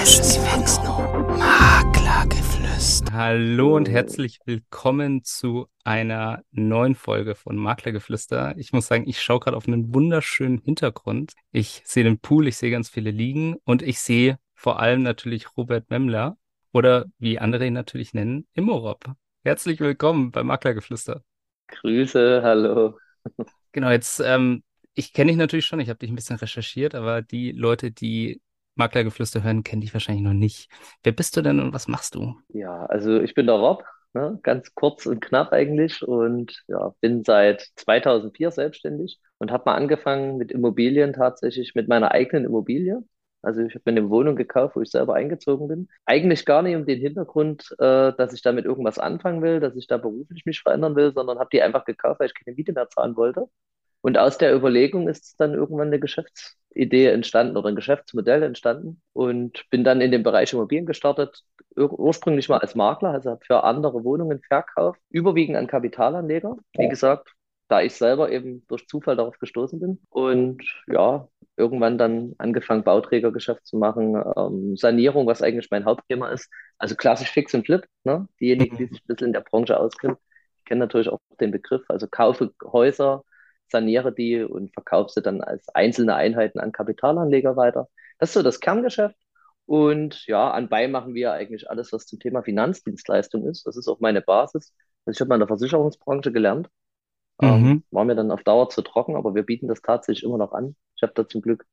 Maklergeflüster. Hallo und herzlich willkommen zu einer neuen Folge von Maklergeflüster. Ich muss sagen, ich schaue gerade auf einen wunderschönen Hintergrund. Ich sehe den Pool, ich sehe ganz viele Liegen und ich sehe vor allem natürlich Robert Memmler oder wie andere ihn natürlich nennen, Immorop. Herzlich willkommen bei Maklergeflüster. Grüße, hallo. Genau, jetzt, ähm, ich kenne dich natürlich schon, ich habe dich ein bisschen recherchiert, aber die Leute, die Maklergeflüster hören, kennen dich wahrscheinlich noch nicht. Wer bist du denn und was machst du? Ja, also ich bin der Rob, ne? Ganz kurz und knapp eigentlich und ja, bin seit 2004 selbstständig und habe mal angefangen mit Immobilien tatsächlich mit meiner eigenen Immobilie. Also ich habe mir eine Wohnung gekauft, wo ich selber eingezogen bin. Eigentlich gar nicht um den Hintergrund, äh, dass ich damit irgendwas anfangen will, dass ich da beruflich mich verändern will, sondern habe die einfach gekauft, weil ich keine Miete mehr zahlen wollte. Und aus der Überlegung ist dann irgendwann eine Geschäftsidee entstanden oder ein Geschäftsmodell entstanden und bin dann in den Bereich Immobilien gestartet, ur ursprünglich mal als Makler, also habe für andere Wohnungen verkauft, überwiegend an Kapitalanleger. Wie gesagt, da ich selber eben durch Zufall darauf gestoßen bin. Und ja, irgendwann dann angefangen, Bauträgergeschäft zu machen, ähm, Sanierung, was eigentlich mein Hauptthema ist. Also klassisch Fix und Flip. Ne? Diejenigen, die sich ein bisschen in der Branche auskennen, kennen natürlich auch den Begriff. Also kaufe Häuser, saniere die und verkaufe sie dann als einzelne Einheiten an Kapitalanleger weiter. Das ist so das Kerngeschäft. Und ja, anbei machen wir eigentlich alles, was zum Thema Finanzdienstleistung ist. Das ist auch meine Basis. Also ich habe mal in der Versicherungsbranche gelernt ähm, mhm. war mir dann auf Dauer zu trocken, aber wir bieten das tatsächlich immer noch an. Ich habe da zum Glück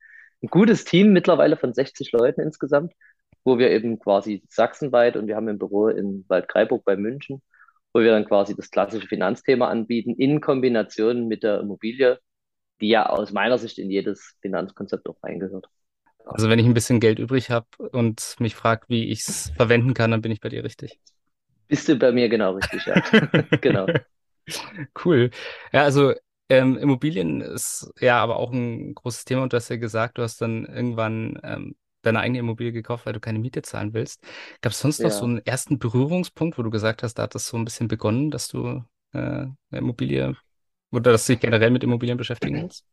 ein gutes Team mittlerweile von 60 Leuten insgesamt, wo wir eben quasi sachsenweit und wir haben ein Büro in Waldkraiburg bei München, wo wir dann quasi das klassische Finanzthema anbieten in Kombination mit der Immobilie, die ja aus meiner Sicht in jedes Finanzkonzept auch reingehört. Also wenn ich ein bisschen Geld übrig habe und mich frage, wie ich es verwenden kann, dann bin ich bei dir richtig. Bist du bei mir genau richtig, ja. genau. Cool. Ja, also ähm, Immobilien ist ja aber auch ein großes Thema und du hast ja gesagt, du hast dann irgendwann ähm, deine eigene Immobilie gekauft, weil du keine Miete zahlen willst. Gab es sonst noch so einen ersten Berührungspunkt, wo du gesagt hast, da hat das so ein bisschen begonnen, dass du äh, eine Immobilie oder dass du dich generell mit Immobilien beschäftigen willst?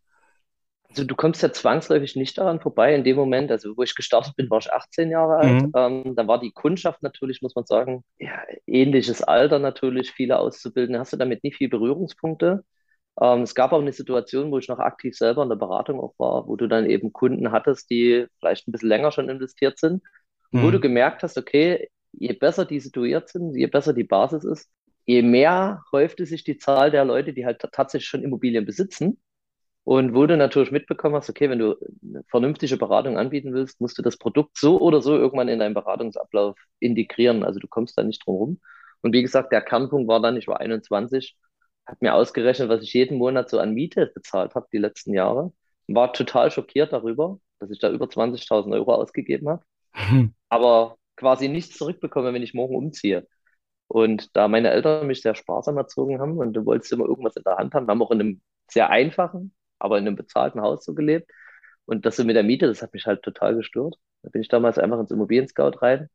Also du kommst ja zwangsläufig nicht daran vorbei in dem Moment, also wo ich gestartet bin, war ich 18 Jahre alt. Mhm. Ähm, da war die Kundschaft natürlich, muss man sagen, ja, ähnliches Alter natürlich, viele Auszubildende, hast du damit nicht viel Berührungspunkte. Ähm, es gab auch eine Situation, wo ich noch aktiv selber in der Beratung auch war, wo du dann eben Kunden hattest, die vielleicht ein bisschen länger schon investiert sind, mhm. wo du gemerkt hast, okay, je besser die situiert sind, je besser die Basis ist, je mehr häufte sich die Zahl der Leute, die halt tatsächlich schon Immobilien besitzen und wo du natürlich mitbekommen hast, okay, wenn du eine vernünftige Beratung anbieten willst, musst du das Produkt so oder so irgendwann in deinen Beratungsablauf integrieren. Also du kommst da nicht drum rum. Und wie gesagt, der Kernpunkt war dann, ich war 21, habe mir ausgerechnet, was ich jeden Monat so an Miete bezahlt habe die letzten Jahre. War total schockiert darüber, dass ich da über 20.000 Euro ausgegeben habe. Hm. Aber quasi nichts zurückbekomme, wenn ich morgen umziehe. Und da meine Eltern mich sehr sparsam erzogen haben und du wolltest immer irgendwas in der Hand haben, haben auch in einem sehr einfachen, aber in einem bezahlten Haus so gelebt. Und das so mit der Miete, das hat mich halt total gestört. Da bin ich damals einfach ins Immobilien-Scout rein,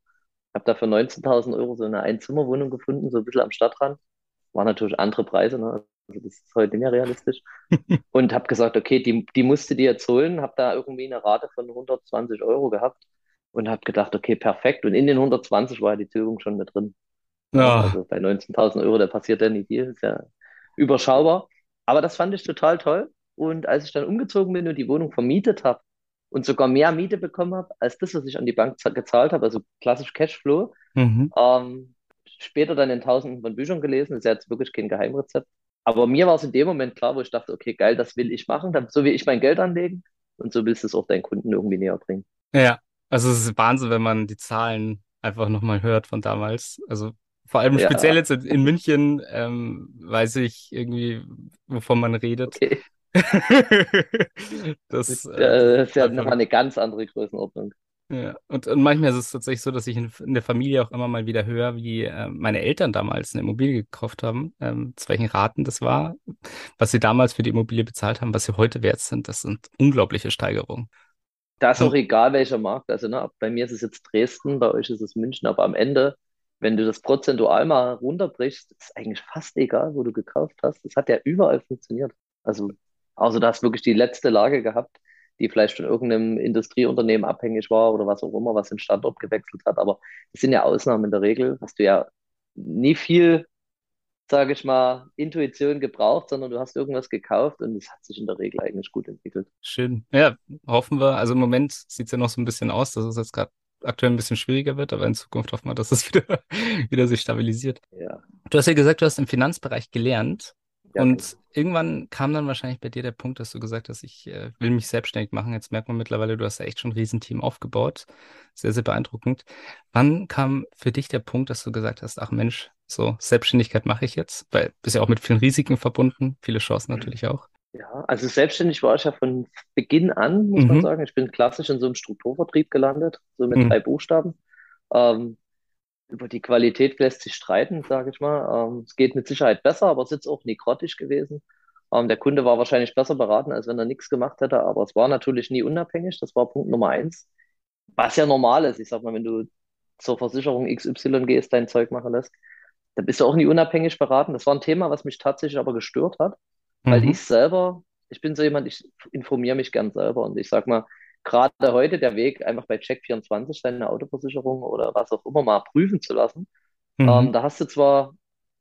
habe da für 19.000 Euro so eine Einzimmerwohnung gefunden, so ein bisschen am Stadtrand. War natürlich andere Preise, ne? also das ist heute nicht mehr realistisch. und habe gesagt, okay, die, die musste die jetzt holen, habe da irgendwie eine Rate von 120 Euro gehabt und habe gedacht, okay, perfekt. Und in den 120 war die Tilgung schon mit drin. Ja. Also bei 19.000 Euro, da passiert ja nicht viel, ist ja überschaubar. Aber das fand ich total toll. Und als ich dann umgezogen bin und die Wohnung vermietet habe und sogar mehr Miete bekommen habe, als das, was ich an die Bank gezahlt habe, also klassisch Cashflow, mhm. ähm, später dann in tausenden von Büchern gelesen, das ist jetzt wirklich kein Geheimrezept. Aber mir war es in dem Moment klar, wo ich dachte, okay, geil, das will ich machen, so will ich mein Geld anlegen und so willst du es auch deinen Kunden irgendwie näher bringen. Ja, also es ist Wahnsinn, wenn man die Zahlen einfach nochmal hört von damals. Also vor allem speziell ja. jetzt in München ähm, weiß ich irgendwie, wovon man redet. Okay. das, ist, äh, das ist ja nochmal eine ganz andere Größenordnung. Ja, und, und manchmal ist es tatsächlich so, dass ich in, in der Familie auch immer mal wieder höre, wie äh, meine Eltern damals eine Immobilie gekauft haben, ähm, zu welchen Raten das war, was sie damals für die Immobilie bezahlt haben, was sie heute wert sind. Das sind unglaubliche Steigerungen. Das ist auch egal, welcher Markt. Also ne, bei mir ist es jetzt Dresden, bei euch ist es München, aber am Ende, wenn du das prozentual mal runterbrichst, ist eigentlich fast egal, wo du gekauft hast. Das hat ja überall funktioniert. Also also da hast wirklich die letzte Lage gehabt. Die vielleicht von irgendeinem Industrieunternehmen abhängig war oder was auch immer, was den Standort gewechselt hat. Aber das sind ja Ausnahmen in der Regel. Hast du ja nie viel, sage ich mal, Intuition gebraucht, sondern du hast irgendwas gekauft und es hat sich in der Regel eigentlich gut entwickelt. Schön. Ja, hoffen wir. Also im Moment sieht es ja noch so ein bisschen aus, dass es jetzt gerade aktuell ein bisschen schwieriger wird, aber in Zukunft hoffen wir, dass es wieder, wieder sich stabilisiert. Ja. Du hast ja gesagt, du hast im Finanzbereich gelernt. Ja, und irgendwann kam dann wahrscheinlich bei dir der Punkt, dass du gesagt hast, ich äh, will mich selbstständig machen. Jetzt merkt man mittlerweile, du hast ja echt schon ein Riesenteam aufgebaut. Sehr, sehr beeindruckend. Wann kam für dich der Punkt, dass du gesagt hast, ach Mensch, so Selbstständigkeit mache ich jetzt? Weil bist ja auch mit vielen Risiken verbunden, viele Chancen natürlich auch. Ja, also selbstständig war ich ja von Beginn an, muss man Mhm. sagen. Ich bin klassisch in so einem Strukturvertrieb gelandet, so mit Mhm. drei Buchstaben. Ähm, über die Qualität lässt sich streiten, sage ich mal. Ähm, es geht mit Sicherheit besser, aber es ist auch nie grottig gewesen. Ähm, der Kunde war wahrscheinlich besser beraten, als wenn er nichts gemacht hätte, aber es war natürlich nie unabhängig. Das war Punkt Nummer eins. Was ja normal ist. Ich sag mal, wenn du zur Versicherung XY gehst, dein Zeug machen lässt, dann bist du auch nie unabhängig beraten. Das war ein Thema, was mich tatsächlich aber gestört hat weil Mhm. ich selber, ich bin so jemand, ich informiere mich gern selber und ich sag mal, gerade heute der Weg, einfach bei Check24 deine Autoversicherung oder was auch immer mal prüfen zu lassen. Mhm. Ähm, da hast du zwar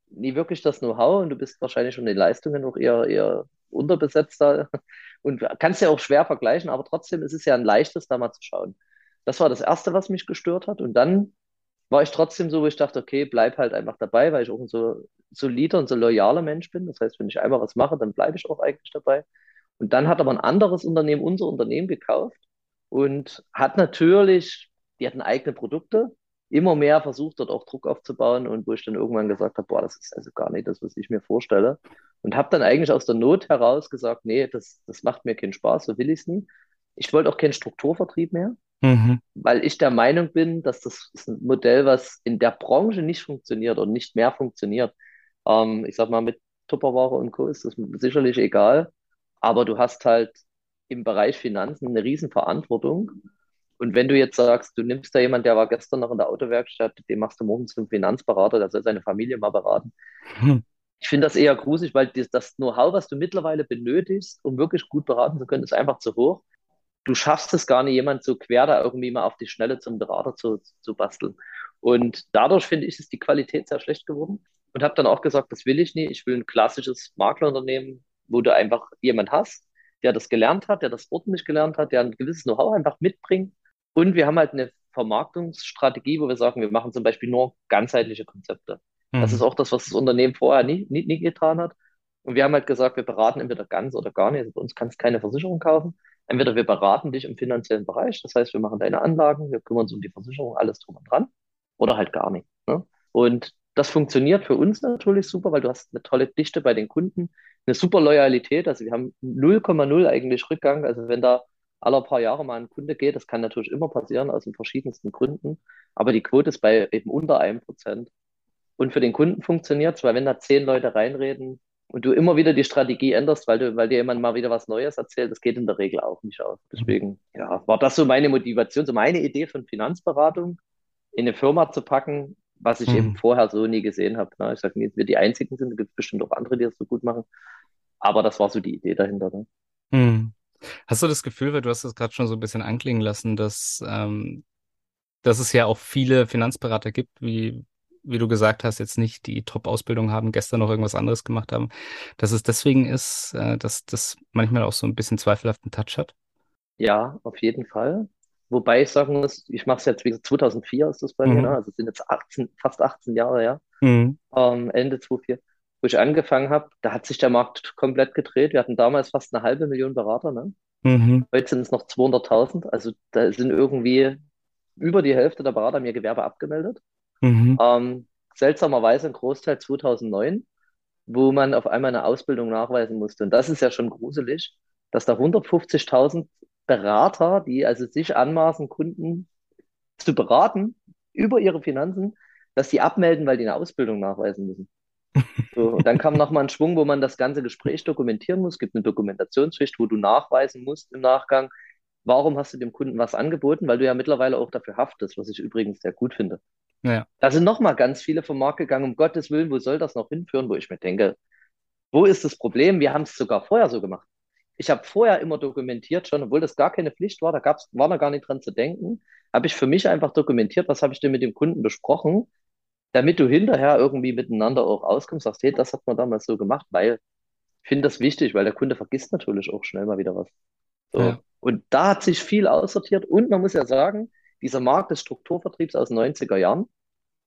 nie wirklich das Know-how und du bist wahrscheinlich schon in den Leistungen noch eher, eher unterbesetzt da und kannst ja auch schwer vergleichen, aber trotzdem ist es ja ein leichtes, da mal zu schauen. Das war das Erste, was mich gestört hat. Und dann war ich trotzdem so, wo ich dachte, okay, bleib halt einfach dabei, weil ich auch ein so solider und so loyaler Mensch bin. Das heißt, wenn ich einmal was mache, dann bleibe ich auch eigentlich dabei. Und dann hat aber ein anderes Unternehmen unser Unternehmen gekauft und hat natürlich, die hatten eigene Produkte, immer mehr versucht, dort auch Druck aufzubauen und wo ich dann irgendwann gesagt habe, boah, das ist also gar nicht das, was ich mir vorstelle. Und habe dann eigentlich aus der Not heraus gesagt, nee, das, das macht mir keinen Spaß, so will ich es nie. Ich wollte auch keinen Strukturvertrieb mehr Mhm. weil ich der Meinung bin, dass das ist ein Modell, was in der Branche nicht funktioniert und nicht mehr funktioniert. Ähm, ich sag mal, mit Tupperware und Co. ist das sicherlich egal, aber du hast halt im Bereich Finanzen eine Riesenverantwortung. Und wenn du jetzt sagst, du nimmst da jemanden, der war gestern noch in der Autowerkstatt, den machst du morgen zum Finanzberater, der soll seine Familie mal beraten. Mhm. Ich finde das eher gruselig, weil das, Know-how, was du mittlerweile benötigst, um wirklich gut beraten zu können, ist einfach zu hoch du schaffst es gar nicht, jemand so quer da irgendwie mal auf die Schnelle zum Berater zu, zu basteln. Und dadurch finde ich, ist die Qualität sehr schlecht geworden. Und habe dann auch gesagt, das will ich nicht. Ich will ein klassisches Maklerunternehmen, wo du einfach jemand hast, der das gelernt hat, der das ordentlich gelernt hat, der ein gewisses Know-how einfach mitbringt. Und wir haben halt eine Vermarktungsstrategie, wo wir sagen, wir machen zum Beispiel nur ganzheitliche Konzepte. Das ist Mhm. auch das, was das Unternehmen vorher nie, nie, nie getan hat. Und wir haben halt gesagt, wir beraten entweder ganz oder gar nicht. Also bei uns kannst du keine Versicherung kaufen. Entweder wir beraten dich im finanziellen Bereich, das heißt, wir machen deine Anlagen, wir kümmern uns um die Versicherung, alles drum und dran, oder halt gar nicht. Ne? Und das funktioniert für uns natürlich super, weil du hast eine tolle Dichte bei den Kunden, eine super Loyalität. Also wir haben 0,0 eigentlich Rückgang. Also wenn da alle paar Jahre mal ein Kunde geht, das kann natürlich immer passieren aus den verschiedensten Gründen, aber die Quote ist bei eben unter einem Prozent. Und für den Kunden funktioniert es, weil wenn da zehn Leute reinreden und du immer wieder die Strategie änderst, weil du, weil dir jemand mal wieder was Neues erzählt, das geht in der Regel auch nicht aus. Deswegen, ja, war das so meine Motivation, so meine Idee von Finanzberatung in eine Firma zu packen, was ich eben Mhm. vorher so nie gesehen habe. Ne? Ich sage nicht, wir die einzigen sind, da gibt es bestimmt auch andere, die das so gut machen. Aber das war so die Idee dahinter. Ne? Mhm. Hast du das Gefühl, weil du hast es gerade schon so ein bisschen anklingen lassen, dass, ähm, dass es ja auch viele Finanzberater gibt, wie, wie du gesagt hast, jetzt nicht die Top-Ausbildung haben, gestern noch irgendwas anderes gemacht haben, dass es deswegen ist, äh, dass das manchmal auch so ein bisschen zweifelhaften Touch hat? Ja, auf jeden Fall. Wobei ich sagen muss, ich mache es jetzt, wie gesagt, 2004 ist das bei mir, ne? Mhm. also es sind jetzt 18, fast 18 Jahre her. Mhm. ähm, Ende 2004, wo ich angefangen habe, da hat sich der Markt komplett gedreht. Wir hatten damals fast eine halbe Million Berater, ne? Mhm. Heute sind es noch 200.000. Also da sind irgendwie über die Hälfte der Berater mir Gewerbe abgemeldet. Mhm. Ähm, seltsamerweise ein Großteil 2009, wo man auf einmal eine Ausbildung nachweisen musste. Und das ist ja schon gruselig, dass da 150.000 Berater, die also sich anmaßen, Kunden zu beraten über ihre Finanzen, dass die abmelden, weil die eine Ausbildung nachweisen müssen. So, und dann kam nochmal ein Schwung, wo man das ganze Gespräch dokumentieren muss. Es gibt eine Dokumentationspflicht, wo du nachweisen musst im Nachgang, warum hast du dem Kunden was angeboten, weil du ja mittlerweile auch dafür haftest, was ich übrigens sehr gut finde. Ja. Da sind nochmal ganz viele vom Markt gegangen, um Gottes Willen, wo soll das noch hinführen, wo ich mir denke, wo ist das Problem? Wir haben es sogar vorher so gemacht. ich habe vorher immer dokumentiert schon, obwohl das gar keine Pflicht war, da gab's, war noch gar nicht dran zu denken, habe ich für mich einfach dokumentiert, was habe ich denn mit dem Kunden besprochen, damit du hinterher irgendwie miteinander auch auskommst, sagst, hey, das hat man damals so gemacht, weil ich finde das wichtig, weil der Kunde vergisst natürlich auch schnell mal wieder was. So. Ja. Und da hat sich viel aussortiert und man muss ja sagen, dieser Markt des Strukturvertriebs aus den 90er Jahren,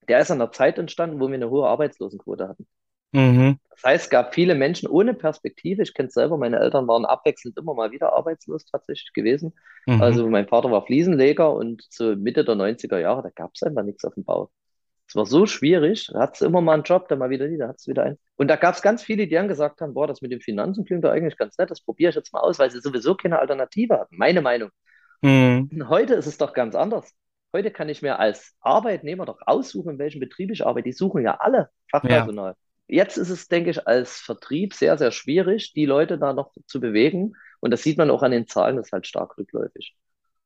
der ist an der Zeit entstanden, wo wir eine hohe Arbeitslosenquote hatten. Mhm. Das heißt, es gab viele Menschen ohne Perspektive. Ich kenne es selber, meine Eltern waren abwechselnd immer mal wieder arbeitslos tatsächlich gewesen. Mhm. Also mein Vater war Fliesenleger und so Mitte der 90er Jahre, da gab es einfach nichts auf dem Bau. Es war so schwierig, da hat es immer mal einen Job, dann mal wieder nie, da hat es wieder einen. Und da gab es ganz viele, die dann gesagt haben, boah, das mit den Finanzen klingt doch eigentlich ganz nett, das probiere ich jetzt mal aus, weil sie sowieso keine Alternative haben. Meine Meinung. Mhm. Heute ist es doch ganz anders. Heute kann ich mir als Arbeitnehmer doch aussuchen, in welchem Betrieb ich arbeite. Die suchen ja alle Fachpersonal. Jetzt ist es, denke ich, als Vertrieb sehr, sehr schwierig, die Leute da noch zu bewegen. Und das sieht man auch an den Zahlen, das ist halt stark rückläufig.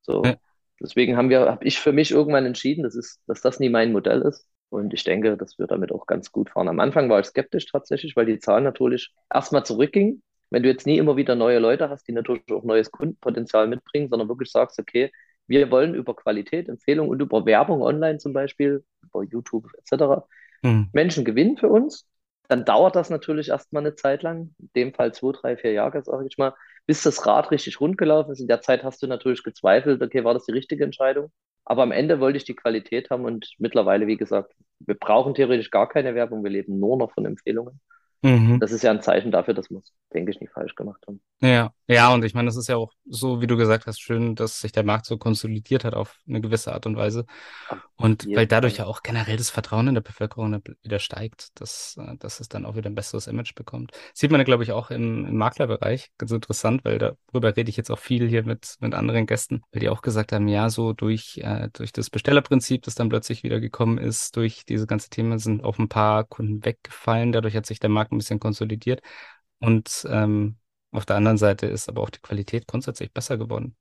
So. Ja. Deswegen haben wir, habe ich für mich irgendwann entschieden, dass, ist, dass das nie mein Modell ist. Und ich denke, dass wir damit auch ganz gut fahren. Am Anfang war ich skeptisch tatsächlich, weil die Zahlen natürlich erstmal zurückgingen. Wenn du jetzt nie immer wieder neue Leute hast, die natürlich auch neues Kundenpotenzial mitbringen, sondern wirklich sagst, okay, wir wollen über Qualität, Empfehlung und über Werbung online zum Beispiel, über YouTube etc. Mhm. Menschen gewinnen für uns, dann dauert das natürlich erstmal eine Zeit lang, in dem Fall zwei, drei, vier Jahre, sage ich mal, bis das Rad richtig rund gelaufen ist. In der Zeit hast du natürlich gezweifelt, okay, war das die richtige Entscheidung? Aber am Ende wollte ich die Qualität haben und mittlerweile, wie gesagt, wir brauchen theoretisch gar keine Werbung, wir leben nur noch von Empfehlungen. Mhm. Das ist ja ein Zeichen dafür, dass wir es, denke ich, nicht falsch gemacht haben. Ja, ja, und ich meine, das ist ja auch so, wie du gesagt hast, schön, dass sich der Markt so konsolidiert hat auf eine gewisse Art und Weise. Und jeden weil dadurch ja auch generell das Vertrauen in der Bevölkerung wieder steigt, dass, äh, dass es dann auch wieder ein besseres Image bekommt. Sieht man, glaube ich, auch im, im Maklerbereich. Ganz interessant, weil darüber rede ich jetzt auch viel hier mit, mit anderen Gästen, weil die auch gesagt haben, ja, so durch, äh, durch das Bestellerprinzip, das dann plötzlich wieder gekommen ist, durch diese ganze Themen sind auch ein paar Kunden weggefallen. Dadurch hat sich der Markt ein bisschen konsolidiert. Und ähm, auf der anderen Seite ist aber auch die Qualität grundsätzlich besser geworden.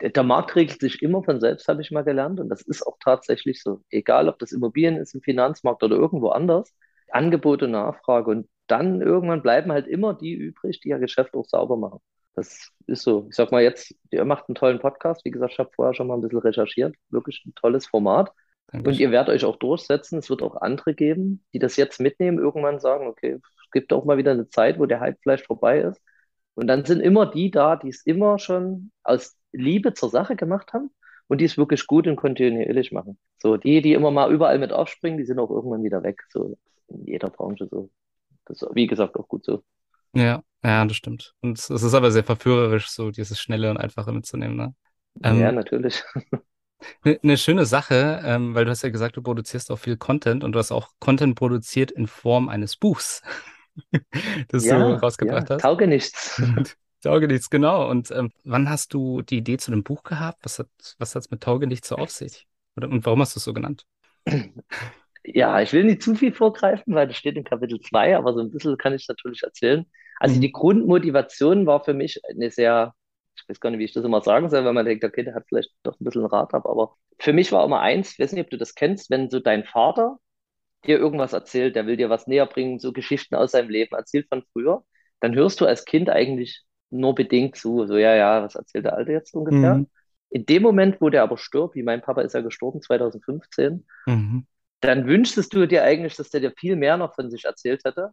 Der Markt regelt sich immer von selbst, habe ich mal gelernt. Und das ist auch tatsächlich so. Egal, ob das Immobilien ist, im Finanzmarkt oder irgendwo anders. Angebot und Nachfrage. Und dann irgendwann bleiben halt immer die übrig, die ihr Geschäft auch sauber machen. Das ist so. Ich sag mal jetzt, ihr macht einen tollen Podcast. Wie gesagt, ich habe vorher schon mal ein bisschen recherchiert. Wirklich ein tolles Format. Und Dankeschön. ihr werdet euch auch durchsetzen. Es wird auch andere geben, die das jetzt mitnehmen, irgendwann sagen, okay, gibt auch mal wieder eine Zeit, wo der Hype vielleicht vorbei ist. Und dann sind immer die da, die es immer schon aus Liebe zur Sache gemacht haben und die es wirklich gut und kontinuierlich machen. So, die, die immer mal überall mit aufspringen, die sind auch irgendwann wieder weg. So in jeder Branche so. Das ist, wie gesagt, auch gut so. Ja, ja, das stimmt. Und es ist aber sehr verführerisch, so dieses Schnelle und Einfache mitzunehmen, ne? Ähm, Ja, natürlich. Eine ne schöne Sache, ähm, weil du hast ja gesagt, du produzierst auch viel Content und du hast auch Content produziert in Form eines Buchs, das du Ja, ja, rausgebracht hast. tauge nichts. Taugenichts, genau. Und ähm, wann hast du die Idee zu dem Buch gehabt? Was hat, was hat's mit Taugenichts so auf sich? Oder, und warum hast du es so genannt? Ja, ich will nicht zu viel vorgreifen, weil das steht in Kapitel 2, aber so ein bisschen kann ich natürlich erzählen. Also Mhm. die Grundmotivation war für mich eine sehr, ich weiß gar nicht, wie ich das immer sagen soll, weil man denkt, okay, der hat vielleicht doch ein bisschen Rat ab, aber für mich war immer eins, ich weiß nicht, ob du das kennst, wenn so dein Vater dir irgendwas erzählt, der will dir was näher bringen, so Geschichten aus seinem Leben erzählt von früher, dann hörst du als Kind eigentlich nur bedingt zu, so ja, ja, was erzählt der Alte jetzt ungefähr? Mhm. In dem Moment, wo der aber stirbt, wie mein Papa ist ja gestorben 2015, Mhm. dann wünschtest du dir eigentlich, dass der dir viel mehr noch von sich erzählt hätte,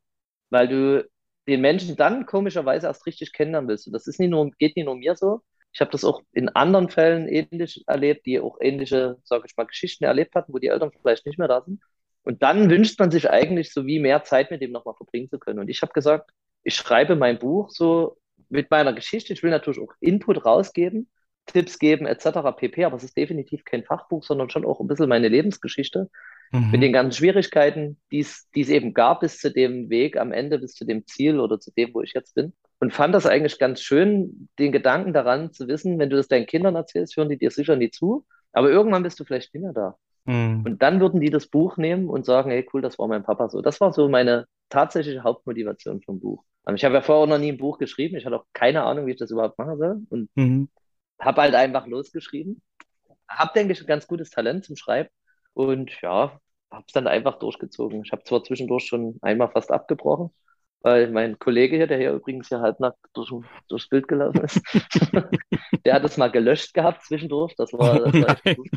weil du den Menschen dann komischerweise erst richtig kennenlernen willst. Und das ist nicht nur, geht nicht nur mir so. Ich habe das auch in anderen Fällen ähnlich erlebt, die auch ähnliche, sage ich mal, Geschichten erlebt hatten, wo die Eltern vielleicht nicht mehr da sind. Und dann wünscht man sich eigentlich so wie mehr Zeit mit dem nochmal verbringen zu können. Und ich habe gesagt, ich schreibe mein Buch so mit meiner Geschichte. Ich will natürlich auch Input rausgeben, Tipps geben etc. pp. Aber es ist definitiv kein Fachbuch, sondern schon auch ein bisschen meine Lebensgeschichte mit Mhm. den ganzen Schwierigkeiten, die es, die es eben gab bis zu dem Weg am Ende, bis zu dem Ziel oder zu dem, wo ich jetzt bin. Und fand das eigentlich ganz schön, den Gedanken daran zu wissen, wenn du das deinen Kindern erzählst, hören die dir sicher nie zu. Aber irgendwann bist du vielleicht nicht mehr da. Mhm. Und dann würden die das Buch nehmen und sagen, hey, cool, das war mein Papa so. Das war so meine tatsächliche Hauptmotivation vom Buch. Aber ich habe ja vorher auch noch nie ein Buch geschrieben. Ich hatte auch keine Ahnung, wie ich das überhaupt machen soll. Und Mhm. habe halt einfach losgeschrieben. Hab, denke ich, ein ganz gutes Talent zum Schreiben. Und ja, habe es dann einfach durchgezogen. Ich habe zwar zwischendurch schon einmal fast abgebrochen, weil mein Kollege hier, der hier übrigens hier halbnackt durch, durchs Bild gelaufen ist, der hat es mal gelöscht gehabt zwischendurch. Das war, das war echt gut.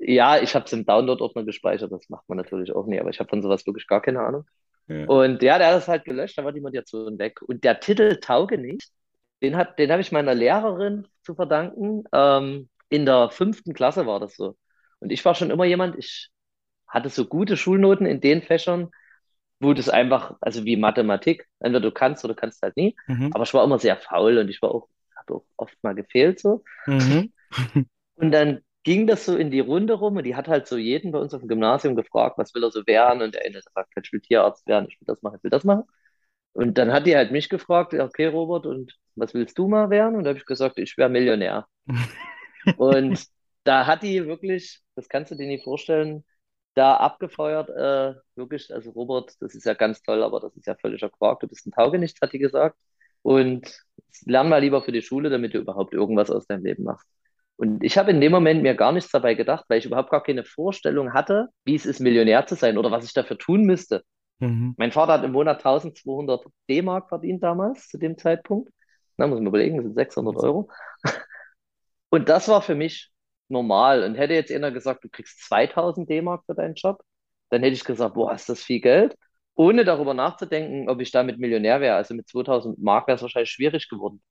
Ja, ich habe es im Download-Ordner gespeichert, das macht man natürlich auch nie, aber ich habe von sowas wirklich gar keine Ahnung. Ja. Und ja, der hat es halt gelöscht, da war die Motivation weg. Und der Titel Tauge nicht, den, hat, den habe ich meiner Lehrerin zu verdanken. Ähm, in der fünften Klasse war das so. Und ich war schon immer jemand, ich hatte so gute Schulnoten in den Fächern, wo das einfach, also wie Mathematik, entweder du kannst oder kannst halt nie. Mhm. Aber ich war immer sehr faul und ich war auch, habe auch oft mal gefehlt so. Mhm. und dann ging das so in die Runde rum und die hat halt so jeden bei uns auf dem Gymnasium gefragt, was will er so werden? Und der eine sagt, ich will Tierarzt werden, ich will das machen, ich will das machen. Und dann hat die halt mich gefragt, okay, Robert, und was willst du mal werden? Und da habe ich gesagt, ich wäre Millionär. und da hat die wirklich, das kannst du dir nicht vorstellen, da abgefeuert, äh, wirklich, also Robert, das ist ja ganz toll, aber das ist ja völliger Quark, du bist ein Taugenichts, hat die gesagt. Und lern mal lieber für die Schule, damit du überhaupt irgendwas aus deinem Leben machst. Und ich habe in dem Moment mir gar nichts dabei gedacht, weil ich überhaupt gar keine Vorstellung hatte, wie es ist, Millionär zu sein oder was ich dafür tun müsste. Mhm. Mein Vater hat im Monat 1200 D-Mark verdient damals, zu dem Zeitpunkt. Na, muss man überlegen, das sind 600 Euro. Und das war für mich normal. Und hätte jetzt einer gesagt, du kriegst 2000 D-Mark für deinen Job, dann hätte ich gesagt, boah, ist das viel Geld? Ohne darüber nachzudenken, ob ich damit Millionär wäre. Also mit 2000 Mark wäre es wahrscheinlich schwierig geworden.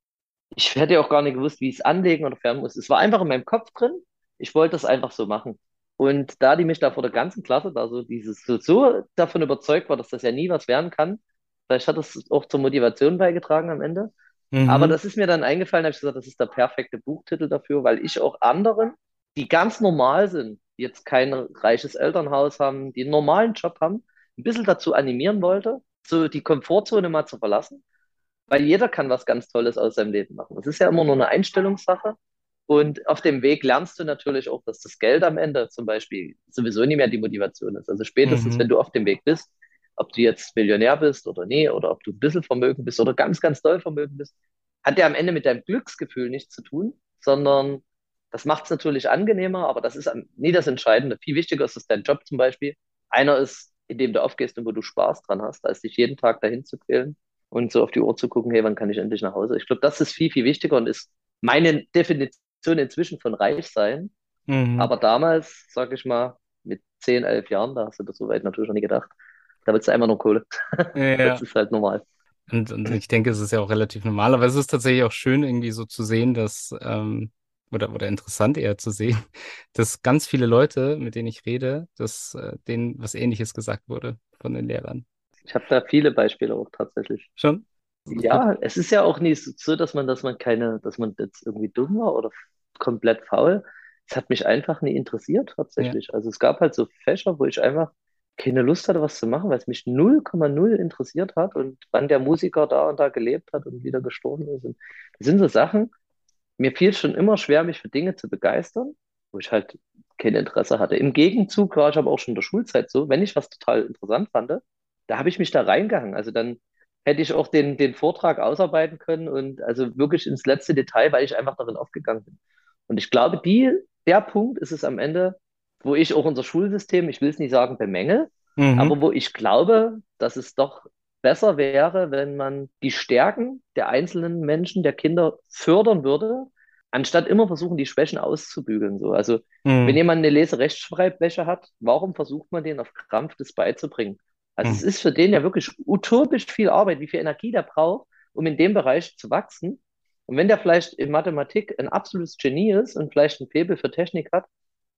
Ich hätte auch gar nicht gewusst, wie ich es anlegen oder färben muss. Es war einfach in meinem Kopf drin. Ich wollte das einfach so machen. Und da die mich da vor der ganzen Klasse da so dieses so, so davon überzeugt war, dass das ja nie was werden kann, vielleicht hat das auch zur Motivation beigetragen am Ende. Mhm. Aber das ist mir dann eingefallen, habe ich gesagt, das ist der perfekte Buchtitel dafür, weil ich auch anderen die ganz normal sind, die jetzt kein reiches Elternhaus haben, die einen normalen Job haben, ein bisschen dazu animieren wollte, so die Komfortzone mal zu verlassen, weil jeder kann was ganz Tolles aus seinem Leben machen. Es ist ja immer nur eine Einstellungssache. Und auf dem Weg lernst du natürlich auch, dass das Geld am Ende zum Beispiel sowieso nicht mehr die Motivation ist. Also spätestens, mhm. wenn du auf dem Weg bist, ob du jetzt Millionär bist oder nee, oder ob du ein bisschen Vermögen bist oder ganz, ganz doll Vermögen bist, hat ja am Ende mit deinem Glücksgefühl nichts zu tun, sondern das macht es natürlich angenehmer, aber das ist nie das Entscheidende. Viel wichtiger ist es dein Job zum Beispiel. Einer ist, in dem du aufgehst und wo du Spaß dran hast, als dich jeden Tag dahin zu quälen und so auf die Uhr zu gucken, hey, wann kann ich endlich nach Hause? Ich glaube, das ist viel, viel wichtiger und ist meine Definition inzwischen von reich sein. Mhm. Aber damals, sag ich mal, mit 10, 11 Jahren, da hast du das so weit natürlich noch nie gedacht. Da willst du einfach nur Kohle. Ja. Das ist halt normal. Und, und ich denke, es ist ja auch relativ normal, aber es ist tatsächlich auch schön, irgendwie so zu sehen, dass ähm, oder, oder interessant eher zu sehen, dass ganz viele Leute, mit denen ich rede, dass äh, denen was Ähnliches gesagt wurde von den Lehrern. Ich habe da viele Beispiele auch tatsächlich. Schon? Ja, es ist ja auch nicht so, dass man, dass man keine, dass man jetzt irgendwie dumm war oder komplett faul. Es hat mich einfach nie interessiert tatsächlich. Ja. Also es gab halt so Fächer, wo ich einfach keine Lust hatte, was zu machen, weil es mich 0,0 interessiert hat und wann der Musiker da und da gelebt hat und wieder gestorben ist. Und das sind so Sachen, mir fiel schon immer schwer, mich für Dinge zu begeistern, wo ich halt kein Interesse hatte. Im Gegenzug war ich aber auch schon in der Schulzeit so, wenn ich was total interessant fand, da habe ich mich da reingehangen. Also dann hätte ich auch den, den Vortrag ausarbeiten können und also wirklich ins letzte Detail, weil ich einfach darin aufgegangen bin. Und ich glaube, die, der Punkt ist es am Ende, wo ich auch unser Schulsystem, ich will es nicht sagen bemängel, mhm. aber wo ich glaube, dass es doch besser wäre, wenn man die Stärken der einzelnen Menschen, der Kinder fördern würde, anstatt immer versuchen, die Schwächen auszubügeln. So. Also, mhm. wenn jemand eine Leserechtschreibwäsche hat, warum versucht man den auf Krampf das beizubringen? Also, mhm. es ist für den ja wirklich utopisch viel Arbeit, wie viel Energie der braucht, um in dem Bereich zu wachsen. Und wenn der vielleicht in Mathematik ein absolutes Genie ist und vielleicht ein Faible für Technik hat,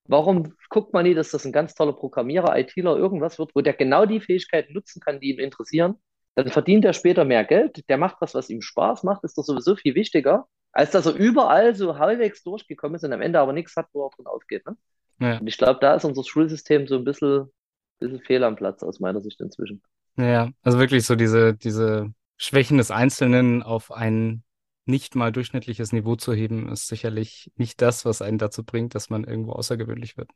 warum guckt man nie, dass das ein ganz toller Programmierer, ITler, irgendwas wird, wo der genau die Fähigkeiten nutzen kann, die ihn interessieren dann verdient er später mehr Geld, der macht was, was ihm Spaß macht, ist doch sowieso viel wichtiger, als dass er überall so halbwegs durchgekommen ist und am Ende aber nichts hat, wo er drin aufgeht. Ne? Ja. Und ich glaube, da ist unser Schulsystem so ein bisschen, bisschen fehl am Platz aus meiner Sicht inzwischen. Ja, also wirklich so diese, diese Schwächen des Einzelnen auf ein nicht mal durchschnittliches Niveau zu heben, ist sicherlich nicht das, was einen dazu bringt, dass man irgendwo außergewöhnlich wird.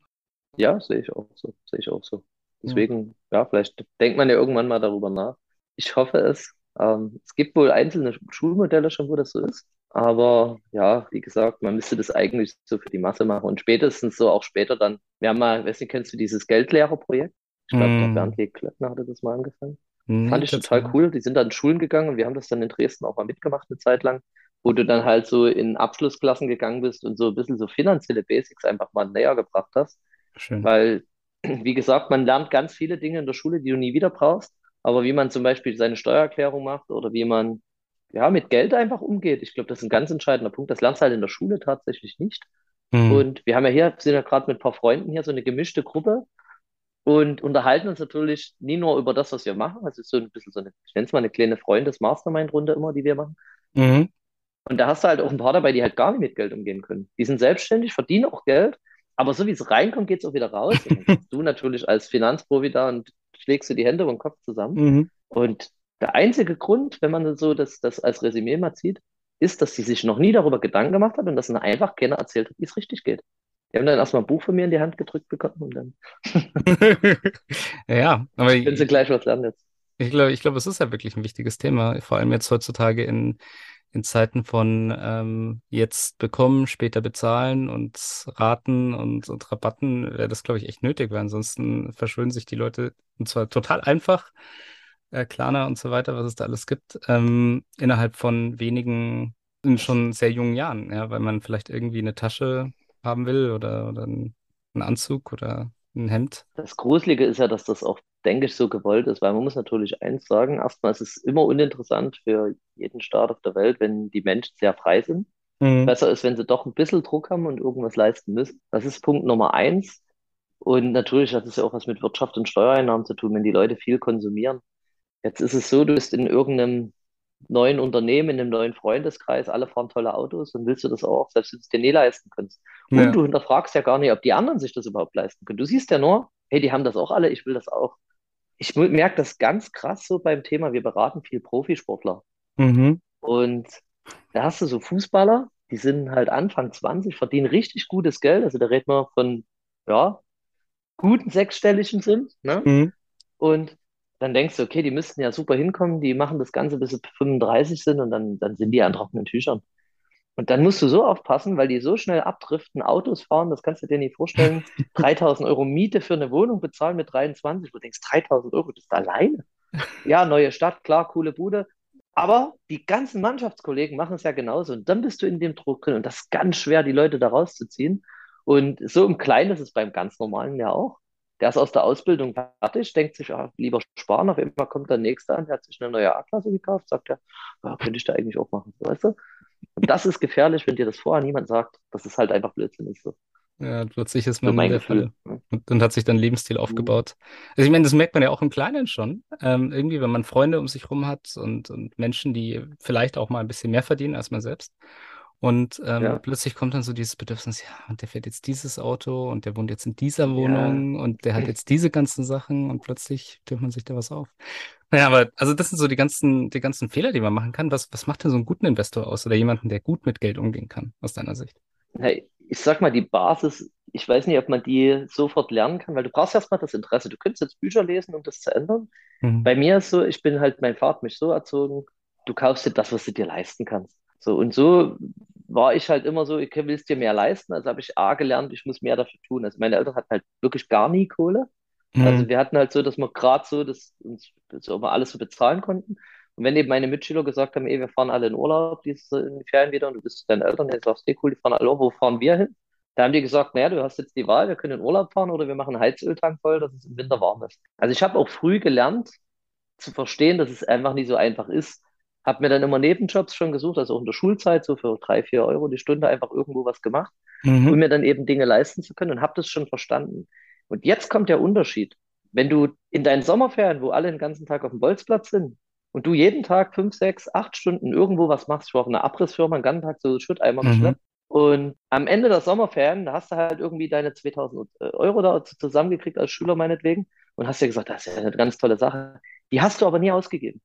Ja, sehe ich auch so. Sehe ich auch so. Deswegen, ja. ja, vielleicht denkt man ja irgendwann mal darüber nach. Ich hoffe es. Ähm, es gibt wohl einzelne Schulmodelle schon, wo das so ist. Aber ja, wie gesagt, man müsste das eigentlich so für die Masse machen und spätestens so auch später dann. Wir haben mal, weiß nicht, kennst du dieses Geldlehrerprojekt? Ich glaube, mm. Bernd Lee Klöckner hatte das mal angefangen. Nee, Fand ich total cool. Die sind dann in Schulen gegangen und wir haben das dann in Dresden auch mal mitgemacht eine Zeit lang, wo du dann halt so in Abschlussklassen gegangen bist und so ein bisschen so finanzielle Basics einfach mal näher gebracht hast. schön. Weil, wie gesagt, man lernt ganz viele Dinge in der Schule, die du nie wieder brauchst. Aber wie man zum Beispiel seine Steuererklärung macht oder wie man ja mit Geld einfach umgeht, ich glaube, das ist ein ganz entscheidender Punkt. Das lernst du halt in der Schule tatsächlich nicht. Mhm. Und wir haben ja hier, sind ja gerade mit ein paar Freunden hier so eine gemischte Gruppe und unterhalten uns natürlich nie nur über das, was wir machen. Also es ist so ein bisschen so eine, ich nenne es mal eine kleine Freundes-Mastermind-Runde immer, die wir machen. Mhm. Und da hast du halt auch ein paar dabei, die halt gar nicht mit Geld umgehen können. Die sind selbstständig, verdienen auch Geld, aber so wie es reinkommt, geht es auch wieder raus. Und dann sitzt du natürlich als Finanzprofi da und schlägst du die Hände über den Kopf zusammen. Mhm. Und der einzige Grund, wenn man so das, das als Resümee mal zieht, ist, dass sie sich noch nie darüber Gedanken gemacht hat und dass ihnen einfach keiner erzählt hat, wie es richtig geht. Die haben dann erstmal ein Buch von mir in die Hand gedrückt bekommen und dann Ja, aber können sie ich, gleich was lernen jetzt. ich glaube, ich glaube, es ist ja wirklich ein wichtiges Thema, vor allem jetzt heutzutage in, in Zeiten von ähm, jetzt bekommen, später bezahlen und Raten und, und Rabatten wäre das, glaube ich, echt nötig, weil ansonsten verschulden sich die Leute, und zwar total einfach, äh, Klarna und so weiter, was es da alles gibt, ähm, innerhalb von wenigen, in schon sehr jungen Jahren, ja, weil man vielleicht irgendwie eine Tasche haben will oder, oder einen Anzug oder ein Hemd. Das Gruselige ist ja, dass das auch, denke ich, so gewollt ist, weil man muss natürlich eins sagen, erstmal ist es immer uninteressant für jeden Staat auf der Welt, wenn die Menschen sehr frei sind. Mhm. Besser ist, wenn sie doch ein bisschen Druck haben und irgendwas leisten müssen. Das ist Punkt Nummer eins. Und natürlich hat es ja auch was mit Wirtschaft und Steuereinnahmen zu tun, wenn die Leute viel konsumieren. Jetzt ist es so, du bist in irgendeinem neuen Unternehmen, in einem neuen Freundeskreis, alle fahren tolle Autos und willst du das auch, selbst wenn du es dir nie leisten kannst. Und Ja. du hinterfragst ja gar nicht, ob die anderen sich das überhaupt leisten können. Du siehst ja nur, hey, die haben das auch alle, ich will das auch. Ich merke das ganz krass so beim Thema, wir beraten viel Profisportler. Mhm. Und da hast du so Fußballer, die sind halt Anfang 20, verdienen richtig gutes Geld. Also da reden wir von, ja, guten sechsstelligen Sinn, ne? Mhm. Und dann denkst du, okay, die müssten ja super hinkommen, die machen das Ganze bis sie 35 sind und dann, dann sind die an trockenen Tüchern. Und dann musst du so aufpassen, weil die so schnell abdriften, Autos fahren, das kannst du dir nicht vorstellen. 3000 Euro Miete für eine Wohnung bezahlen mit 23, wo du denkst, 3000 Euro, das ist alleine. Ja, neue Stadt, klar, coole Bude. Aber die ganzen Mannschaftskollegen machen es ja genauso. Und dann bist du in dem Druck drin. Und das ist ganz schwer, die Leute da rauszuziehen. Und so im Kleinen ist es beim ganz Normalen ja auch. Der ist aus der Ausbildung fertig, denkt sich, ah, lieber sparen. Auf einmal kommt der Nächste an, der hat sich eine neue A-Klasse gekauft, sagt er, ja, könnte ich da eigentlich auch machen, weißt du? Und das ist gefährlich, wenn dir das vorher niemand sagt. Das ist halt einfach Blödsinn. Ist so, Ja, plötzlich ist man in mein der Gefühl. Und, und hat sich dann Lebensstil Mhm. aufgebaut. Also ich meine, das merkt man ja auch im Kleinen schon. Ähm, irgendwie, wenn man Freunde um sich rum hat und, und Menschen, die vielleicht auch mal ein bisschen mehr verdienen als man selbst. Und ähm, Ja, plötzlich kommt dann so dieses Bedürfnis, ja, und der fährt jetzt dieses Auto und der wohnt jetzt in dieser ja. Wohnung und der hat jetzt diese ganzen Sachen und plötzlich türmt man sich da was auf. Naja, aber also das sind so die ganzen, die ganzen Fehler, die man machen kann. Was, was macht denn so einen guten Investor aus oder jemanden, der gut mit Geld umgehen kann, aus deiner Sicht? Hey, ich sag mal, die Basis, ich weiß nicht, ob man die sofort lernen kann, weil du brauchst erstmal das Interesse. Du könntest jetzt Bücher lesen, um das zu ändern. Mhm. Bei mir ist so, ich bin halt, mein Vater hat mich so erzogen, du kaufst dir das, was du dir leisten kannst. So, und so war ich halt immer so, ich will es dir mehr leisten, also habe ich A gelernt, ich muss mehr dafür tun. Also meine Eltern hatten halt wirklich gar nie Kohle. Also Mhm. wir hatten halt so, dass wir gerade so, dass uns so immer alles so bezahlen konnten. Und wenn eben meine Mitschüler gesagt haben, ey, wir fahren alle in Urlaub, in die Ferien wieder und du bist zu deinen Eltern, dann sagst du, hey, cool, die fahren alle, wo fahren wir hin? Da haben die gesagt, naja, du hast jetzt die Wahl, wir können in Urlaub fahren oder wir machen einen Heizöltank voll, dass es im Winter warm ist. Also ich habe auch früh gelernt, zu verstehen, dass es einfach nicht so einfach ist. Habe mir dann immer Nebenjobs schon gesucht, also auch in der Schulzeit, so für drei, vier Euro die Stunde einfach irgendwo was gemacht, Mhm. um mir dann eben Dinge leisten zu können und habe das schon verstanden. Und jetzt kommt der Unterschied. Wenn du in deinen Sommerferien, wo alle den ganzen Tag auf dem Bolzplatz sind, und du jeden Tag fünf, sechs, acht Stunden irgendwo was machst, ich war auf einer Abrissfirma, den ganzen Tag so Schutteimer Mhm. geschleppt, und am Ende der Sommerferien, da hast du halt irgendwie deine 2000 Euro da zusammengekriegt als Schüler meinetwegen und hast dir gesagt, das ist ja eine ganz tolle Sache. Die hast du aber nie ausgegeben.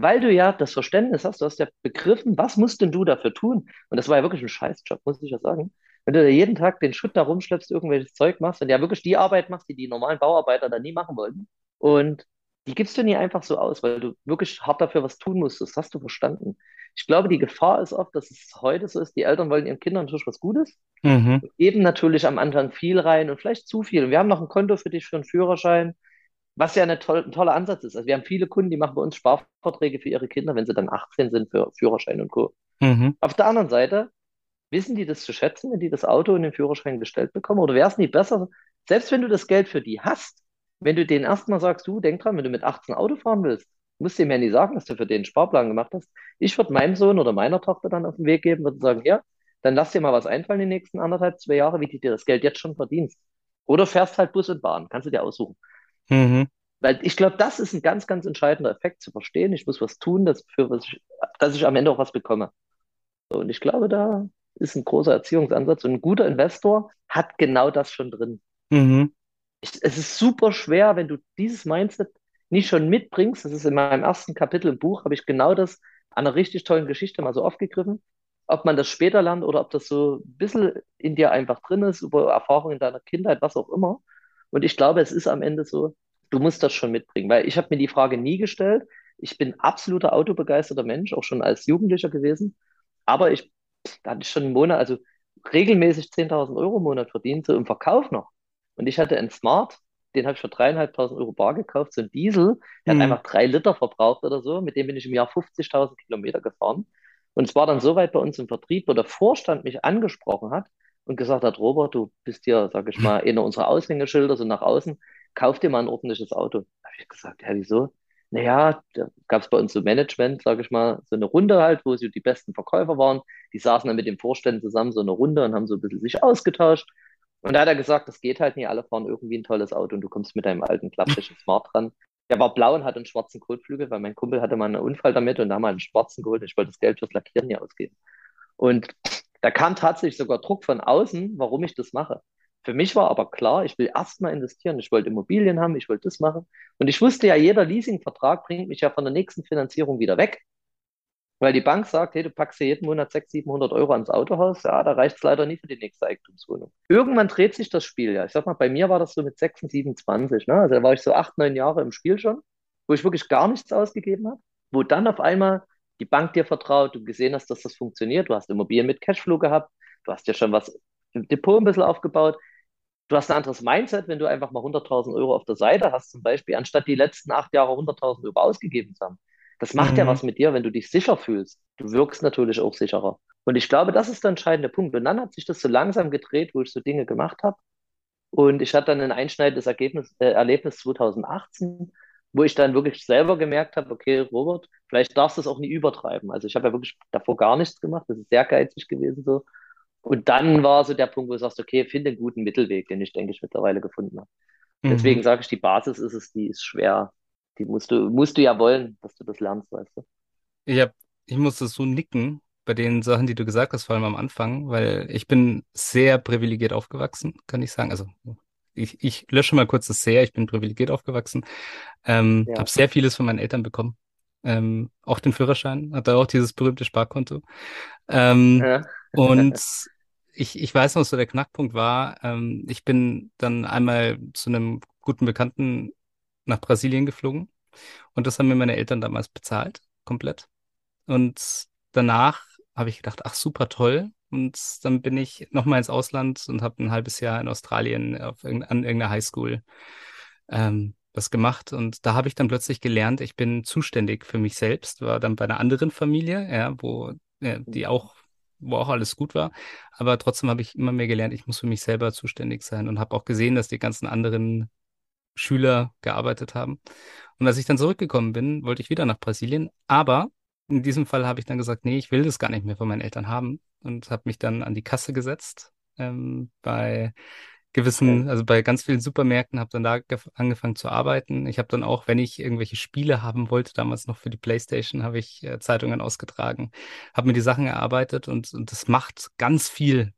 Weil du ja das Verständnis hast, du hast ja begriffen, was musst denn du dafür tun? Und das war ja wirklich ein Scheißjob, muss ich ja sagen. Wenn du da jeden Tag den Schutt da rumschleppst, irgendwelches Zeug machst und ja wirklich die Arbeit machst, die die normalen Bauarbeiter da nie machen wollten. Und die gibst du nie einfach so aus, weil du wirklich hart dafür was tun musst. Das hast du verstanden. Ich glaube, die Gefahr ist oft, dass es heute so ist, die Eltern wollen ihren Kindern natürlich was Gutes, Mhm. geben natürlich am Anfang viel rein und vielleicht zu viel. Und wir haben noch ein Konto für dich für einen Führerschein Was ja eine toll, ein toller Ansatz ist. Also wir haben viele Kunden, die machen bei uns Sparverträge für ihre Kinder, wenn sie dann 18 sind für Führerschein und Co. Mhm. Auf der anderen Seite wissen die das zu schätzen, wenn die das Auto und den Führerschein gestellt bekommen? Oder wäre es nicht besser, selbst wenn du das Geld für die hast, wenn du denen erstmal sagst, du, denk dran, wenn du mit 18 Auto fahren willst, musst du ihm ja nicht sagen, dass du für den Sparplan gemacht hast. Ich würde meinem Sohn oder meiner Tochter dann auf den Weg geben, würde sagen, ja, dann lass dir mal was einfallen in den nächsten anderthalb, zwei Jahre, wie du dir das Geld jetzt schon verdienst. Oder fährst halt Bus und Bahn, kannst du dir aussuchen. Mhm. Weil ich glaube, das ist ein ganz, ganz entscheidender Effekt zu verstehen. Ich muss was tun, dass, für was ich, dass ich am Ende auch was bekomme. Und ich glaube, da ist ein großer Erziehungsansatz und ein guter Investor hat genau das schon drin. Mhm. Ich, es ist super schwer, wenn du dieses Mindset nicht schon mitbringst. Das ist in meinem ersten Kapitel im Buch, habe ich genau das an einer richtig tollen Geschichte mal so aufgegriffen. Ob man das später lernt oder ob das so ein bisschen in dir einfach drin ist, über Erfahrungen in deiner Kindheit, was auch immer. Und ich glaube, es ist am Ende so, du musst das schon mitbringen, weil ich habe mir die Frage nie gestellt. Ich bin absoluter autobegeisterter Mensch, auch schon als Jugendlicher gewesen. Aber ich, da hatte ich schon einen Monat, also regelmäßig 10.000 Euro im Monat verdient, so im Verkauf noch. Und ich hatte einen Smart, den habe ich für dreieinhalbtausend Euro bar gekauft, so ein Diesel, der Mhm. hat einfach drei Liter verbraucht oder so. Mit dem bin ich im Jahr 50.000 Kilometer gefahren. Und es war dann so weit bei uns im Vertrieb, wo der Vorstand mich angesprochen hat und gesagt hat, Robert, du bist hier, sag ich mal, einer unserer Aushängeschilder, so nach außen, kauf dir mal ein ordentliches Auto. Da habe ich gesagt, ja, wieso? Naja, da gab es bei uns so Management, sag ich mal, so eine Runde halt, wo sie die besten Verkäufer waren. Die saßen dann mit den Vorständen zusammen so eine Runde und haben so ein bisschen sich ausgetauscht. Und da hat er gesagt, das geht halt nicht, alle fahren irgendwie ein tolles Auto und du kommst mit deinem alten klappischen Smart dran. Der war blau und hatte einen schwarzen Kotflügel, weil mein Kumpel hatte mal einen Unfall damit und da haben wir einen schwarzen geholt. Ich wollte das Geld fürs Lackieren nicht ausgeben. Und da kam tatsächlich sogar Druck von außen, warum ich das mache. Für mich war aber klar, ich will erstmal investieren. Ich wollte Immobilien haben, ich wollte das machen. Und ich wusste ja, jeder Leasingvertrag bringt mich ja von der nächsten Finanzierung wieder weg. Weil die Bank sagt, hey, du packst hier jeden Monat 600, 700 Euro ans Autohaus. Ja, da reicht es leider nicht für die nächste Eigentumswohnung. Irgendwann dreht sich das Spiel ja. Ich sag mal, bei mir war das so mit 26, 27. Ne? Also da war ich so acht, neun Jahre im Spiel schon, wo ich wirklich gar nichts ausgegeben habe. Wo dann auf einmal die Bank dir vertraut, du gesehen hast, dass das funktioniert. Du hast Immobilien mit Cashflow gehabt. Du hast ja schon was im Depot ein bisschen aufgebaut. Du hast ein anderes Mindset, wenn du einfach mal 100.000 Euro auf der Seite hast, zum Beispiel, anstatt die letzten acht Jahre 100.000 Euro ausgegeben zu haben. Das macht ja Mhm. was mit dir, wenn du dich sicher fühlst. Du wirkst natürlich auch sicherer. Und ich glaube, das ist der entscheidende Punkt. Und dann hat sich das so langsam gedreht, wo ich so Dinge gemacht habe. Und ich hatte dann ein einschneidendes Ergebnis, äh, Erlebnis 2018, wo ich dann wirklich selber gemerkt habe, okay, Robert, vielleicht darfst du es auch nie übertreiben. Also ich habe ja wirklich davor gar nichts gemacht. Das ist sehr geizig gewesen so. Und dann war so der Punkt, wo du sagst, okay, finde einen guten Mittelweg, den ich, denke ich, mittlerweile gefunden habe. Mhm. Deswegen sage ich, die Basis ist es, die ist schwer. Die musst du, musst du ja wollen, dass du das lernst, weißt du. Ich hab, ich musste so nicken bei den Sachen, die du gesagt hast, vor allem am Anfang, weil ich bin sehr privilegiert aufgewachsen, kann ich sagen. Also ich, ich lösche mal kurz das sehr, ich bin privilegiert aufgewachsen, ähm, Ja. habe sehr vieles von meinen Eltern bekommen. Ähm, auch den Führerschein, hatte auch dieses berühmte Sparkonto. Ähm, Ja. und ich, ich weiß noch, so der Knackpunkt war, ähm, ich bin dann einmal zu einem guten Bekannten nach Brasilien geflogen und das haben mir meine Eltern damals bezahlt, komplett. Und danach habe ich gedacht, ach super toll. Und dann bin ich nochmal ins Ausland und habe ein halbes Jahr in Australien auf an irgendeiner Highschool ähm, das gemacht. Und da habe ich dann plötzlich gelernt, ich bin zuständig für mich selbst, war dann bei einer anderen Familie, ja, wo ja, die auch, wo auch alles gut war. Aber trotzdem habe ich immer mehr gelernt, ich muss für mich selber zuständig sein und habe auch gesehen, dass die ganzen anderen Schüler gearbeitet haben. Und als ich dann zurückgekommen bin, wollte ich wieder nach Brasilien. Aber in diesem Fall habe ich dann gesagt, nee, ich will das gar nicht mehr von meinen Eltern haben und habe mich dann an die Kasse gesetzt ähm, bei gewissen, also bei ganz vielen Supermärkten, habe dann da gef- angefangen zu arbeiten. Ich habe dann auch, wenn ich irgendwelche Spiele haben wollte, damals noch für die PlayStation, habe ich äh, Zeitungen ausgetragen, habe mir die Sachen erarbeitet und, und das macht ganz viel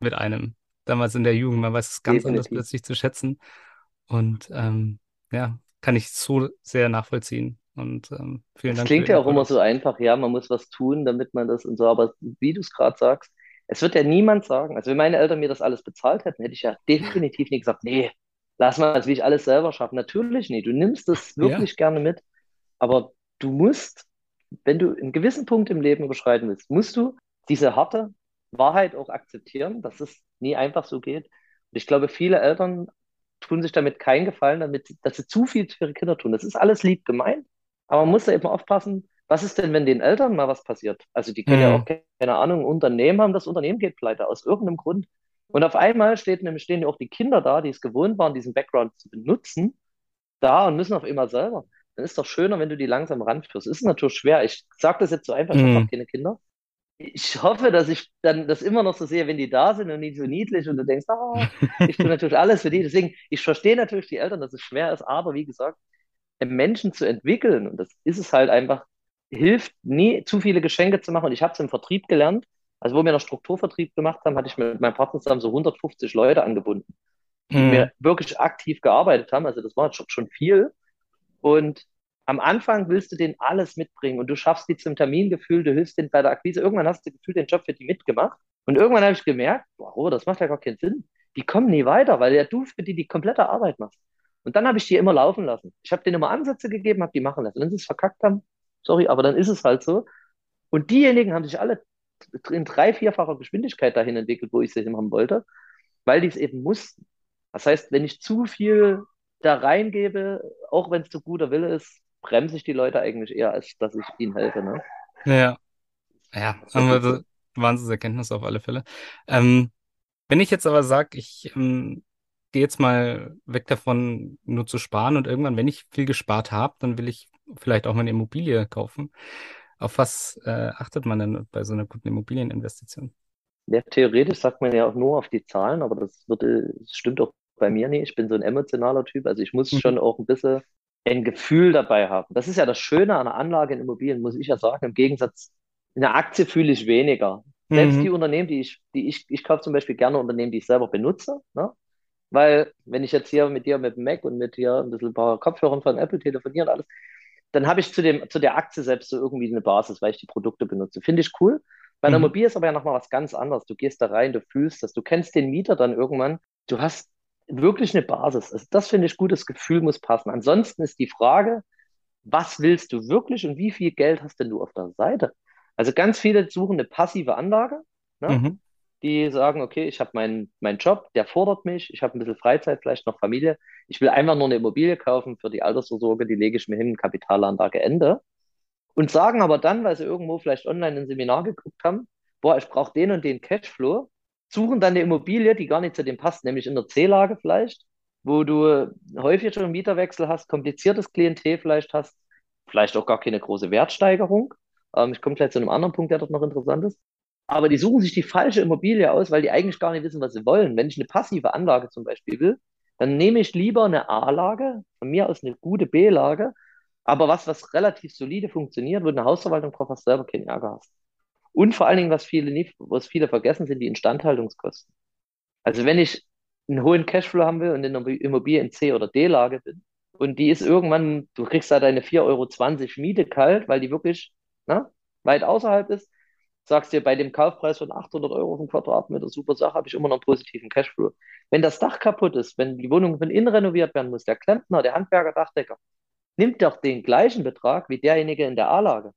mit einem. Damals in der Jugend, man weiß es ganz anders Definitiv. plötzlich zu schätzen. Und ähm, ja, kann ich so sehr nachvollziehen. Und ähm, vielen Es Dank klingt ja auch immer so einfach, ja, man muss was tun, damit man das und so, aber wie du es gerade sagst, es wird ja niemand sagen. Also wenn meine Eltern mir das alles bezahlt hätten, hätte ich ja definitiv nicht gesagt, nee, lass mal, das will ich alles selber schaffen. Natürlich nicht. Du nimmst Ja. wirklich gerne mit, aber du musst, wenn du einen gewissen Punkt im Leben überschreiten willst, musst du diese harte Wahrheit auch akzeptieren, dass es nie einfach so geht. Und ich glaube, viele Eltern tun sich damit keinen Gefallen, damit, dass sie zu viel für ihre Kinder tun. Das ist alles lieb gemeint, aber man muss da eben aufpassen, was ist denn, wenn den Eltern mal was passiert? Also die können mhm. ja auch, keine Ahnung, Unternehmen haben, das Unternehmen geht pleite, aus irgendeinem Grund. Und auf einmal steht, nämlich stehen ja auch die Kinder da, die es gewohnt waren, diesen Background zu benutzen, da und müssen auf immer selber. Dann ist doch schöner, wenn du die langsam ranführst. Es ist natürlich schwer. Ich sage das jetzt so einfach, ich mhm. habe keine Kinder ich hoffe, dass ich dann das immer noch so sehe, wenn die da sind und nicht so niedlich und du denkst, oh, ich tue natürlich alles für die. Deswegen, ich verstehe natürlich die Eltern, dass es schwer ist, aber wie gesagt, Menschen zu entwickeln, und das ist es halt einfach, hilft nie, zu viele Geschenke zu machen. Und ich habe es im Vertrieb gelernt. Also, wo wir noch Strukturvertrieb gemacht haben, hatte ich mit meinem Partner zusammen so 150 Leute angebunden, die mhm. mir wirklich aktiv gearbeitet haben. Also, das war schon viel. Und am Anfang willst du denen alles mitbringen und du schaffst die zum Termingefühl, du hilfst denen bei der Akquise. Irgendwann hast du gefühlt den Job für die mitgemacht. Und irgendwann habe ich gemerkt, oh, das macht ja gar keinen Sinn. Die kommen nie weiter, weil ja du für die die komplette Arbeit machst. Und dann habe ich die immer laufen lassen. Ich habe denen immer Ansätze gegeben, habe die machen lassen. Wenn sie es verkackt haben, sorry, aber dann ist es halt so. Und diejenigen haben sich alle in drei, vierfacher Geschwindigkeit dahin entwickelt, wo ich sie haben wollte, weil die es eben mussten. Das heißt, wenn ich zu viel da reingebe, auch wenn es zu guter Wille ist, bremse ich die Leute eigentlich eher, als dass ich ihnen helfe. Ne? Ja. Ja, Wahnsinnserkenntnis auf alle Fälle. Ähm, wenn ich jetzt aber sage, ich ähm, gehe jetzt mal weg davon, nur zu sparen und irgendwann, wenn ich viel gespart habe, dann will ich vielleicht auch mal eine Immobilie kaufen. Auf was äh, achtet man denn bei so einer guten Immobilieninvestition? Ja, theoretisch sagt man ja auch nur auf die Zahlen, aber das, wird, das stimmt auch bei mir nicht. Ich bin so ein emotionaler Typ, also ich muss mhm. schon auch ein bisschen ein Gefühl dabei haben. Das ist ja das Schöne an einer Anlage in Immobilien, muss ich ja sagen. Im Gegensatz, in der Aktie fühle ich weniger. Selbst mhm. die Unternehmen, die ich, die ich, ich kaufe zum Beispiel gerne Unternehmen, die ich selber benutze, ne? Weil, wenn ich jetzt hier mit dir mit dem Mac und mit dir ein bisschen ein paar Kopfhörern von Apple telefoniere und alles, dann habe ich zu, dem, zu der Aktie selbst so irgendwie eine Basis, weil ich die Produkte benutze. Finde ich cool. Bei der mhm. Immobilie ist aber ja nochmal was ganz anderes. Du gehst da rein, du fühlst das, du kennst den Mieter dann irgendwann, du hast wirklich eine Basis. Also das finde ich gut, das Gefühl muss passen. Ansonsten ist die Frage, was willst du wirklich und wie viel Geld hast denn du auf der Seite? Also ganz viele suchen eine passive Anlage, ne? mhm. Die sagen, okay, ich habe meinen mein Job, der fordert mich, ich habe ein bisschen Freizeit, vielleicht noch Familie, ich will einfach nur eine Immobilie kaufen für die Altersvorsorge, die lege ich mir hin, Kapitalanlage Ende. Und sagen aber dann, weil sie irgendwo vielleicht online ein Seminar geguckt haben, boah, ich brauche den und den Cashflow, suchen dann eine Immobilie, die gar nicht zu dem passt, nämlich in der C-Lage vielleicht, wo du häufig schon Mieterwechsel hast, kompliziertes Klientel vielleicht hast, vielleicht auch gar keine große Wertsteigerung. Ähm, ich komme gleich zu einem anderen Punkt, der dort noch interessant ist. Aber die suchen sich die falsche Immobilie aus, weil die eigentlich gar nicht wissen, was sie wollen. Wenn ich eine passive Anlage zum Beispiel will, dann nehme ich lieber eine A-Lage, von mir aus eine gute B-Lage, aber was, was relativ solide funktioniert, wo eine Hausverwaltung drauf hast, selber keinen Ärger hast. Und vor allen Dingen, was viele nicht, was viele vergessen, sind die Instandhaltungskosten. Also wenn ich einen hohen Cashflow haben will und in einer Immobilie in C- oder D-Lage bin und die ist irgendwann, du kriegst da deine 4,20 Euro Miete kalt, weil die wirklich na, ne, weit außerhalb ist, sagst dir bei dem Kaufpreis von 800 Euro den Quadratmeter, super Sache, habe ich immer noch einen positiven Cashflow. Wenn das Dach kaputt ist, wenn die Wohnung von innen renoviert werden muss, der Klempner, der Handwerker, Dachdecker, nimmt doch den gleichen Betrag wie derjenige in der A-Lage.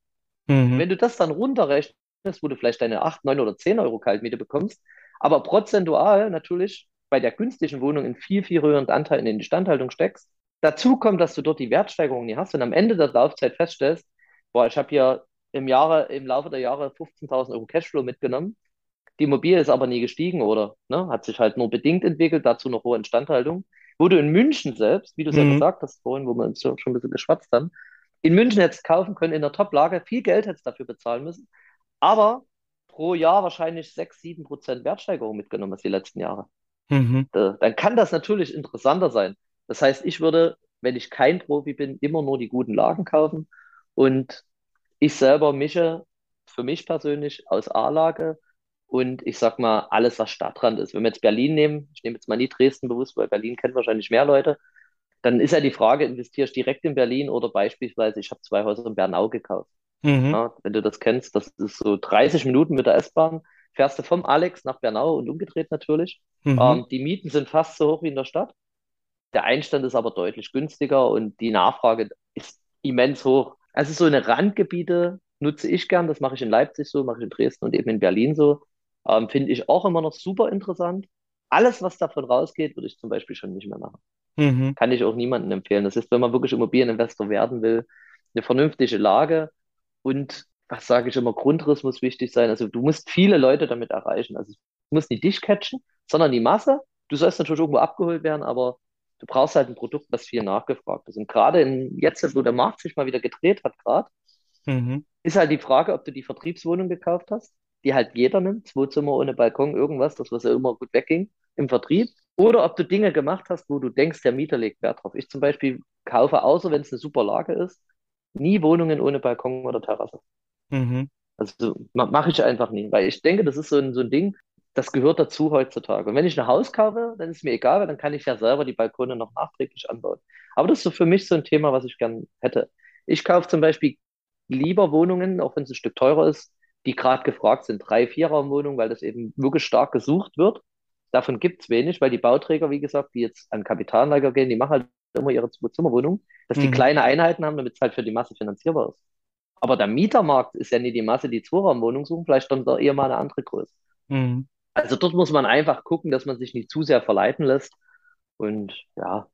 Mhm. Wenn du das dann runterrechnest, wo du vielleicht deine 8, 9 oder 10 Euro Kaltmiete bekommst, aber prozentual natürlich bei der günstigen Wohnung in viel, viel höheren Anteil in die Instandhaltung steckst. Dazu kommt, dass du dort die Wertsteigerung nie hast und am Ende der Laufzeit feststellst, boah, ich habe hier im, Jahre, im Laufe der Jahre 15.000 Euro Cashflow mitgenommen. Die Immobilie ist aber nie gestiegen oder ne, hat sich halt nur bedingt entwickelt, dazu noch hohe Instandhaltung. Wo du in München selbst, wie du es mhm. ja gesagt hast vorhin, wo wir uns schon ein bisschen geschwatzt haben, in München hättest kaufen können, in der Top-Lage, viel Geld hättest dafür bezahlen müssen aber pro Jahr wahrscheinlich 6, 7 Prozent Wertsteigerung mitgenommen hast die letzten Jahre. Mhm. Da, dann kann das natürlich interessanter sein. Das heißt, ich würde, wenn ich kein Profi bin, immer nur die guten Lagen kaufen und ich selber mische für mich persönlich aus A-Lage und ich sag mal, alles, was Stadtrand ist. Wenn wir jetzt Berlin nehmen, ich nehme jetzt mal nie Dresden bewusst, weil Berlin kennt wahrscheinlich mehr Leute, dann ist ja die Frage, investierst du direkt in Berlin oder beispielsweise, ich habe zwei Häuser in Bernau gekauft. Mhm. Ja, wenn du das kennst, das ist so 30 Minuten mit der S-Bahn, fährst du vom Alex nach Bernau und umgedreht natürlich. Mhm. Ähm, die Mieten sind fast so hoch wie in der Stadt. Der Einstand ist aber deutlich günstiger und die Nachfrage ist immens hoch. Also so eine Randgebiete nutze ich gern, das mache ich in Leipzig so, mache ich in Dresden und eben in Berlin so. Ähm, Finde ich auch immer noch super interessant. alles, was davon rausgeht, würde ich zum Beispiel schon nicht mehr machen. Mhm. Kann ich auch niemandem empfehlen. Das ist, wenn man wirklich Immobilieninvestor werden will, eine vernünftige Lage und was sage ich immer, Grundriss muss wichtig sein. Also du musst viele Leute damit erreichen. Also du musst nicht dich catchen, sondern die Masse. Du sollst natürlich irgendwo abgeholt werden, aber du brauchst halt ein Produkt, was viel nachgefragt ist. Und gerade in jetzt, wo der Markt sich mal wieder gedreht hat, gerade, Mhm. ist halt die Frage, ob du die Vertriebswohnung gekauft hast, die halt jeder nimmt, zwei Zimmer ohne Balkon, irgendwas, das was ja immer gut wegging im Vertrieb, oder ob du Dinge gemacht hast, wo du denkst, der Mieter legt Wert drauf. Ich zum Beispiel kaufe, außer wenn es eine super Lage ist, nie Wohnungen ohne Balkon oder Terrasse. Mhm. Also ma mache ich einfach nie, weil ich denke, das ist so ein, so ein Ding, das gehört dazu heutzutage. Und wenn ich ein Haus kaufe, dann ist mir egal, weil dann kann ich ja selber die Balkone noch nachträglich anbauen. Aber das ist so für mich so ein Thema, was ich gern hätte. Ich kaufe zum Beispiel lieber Wohnungen, auch wenn es ein Stück teurer ist, die gerade gefragt sind. Drei, Vierraumwohnungen, weil das eben wirklich stark gesucht wird. Davon gibt es wenig, weil die Bauträger, wie gesagt, die jetzt an Kapitalanleger gehen, die machen halt immer ihre Zwei-Zimmer-Wohnung, dass die Mhm. kleine Einheiten haben, damit es halt für die Masse finanzierbar ist. Aber der Mietermarkt ist ja nie die Masse, die Zweiraumwohnung suchen, vielleicht dann da eher mal eine andere Größe. Mhm. Also dort muss man einfach gucken, dass man sich nicht zu sehr verleiten lässt und ja,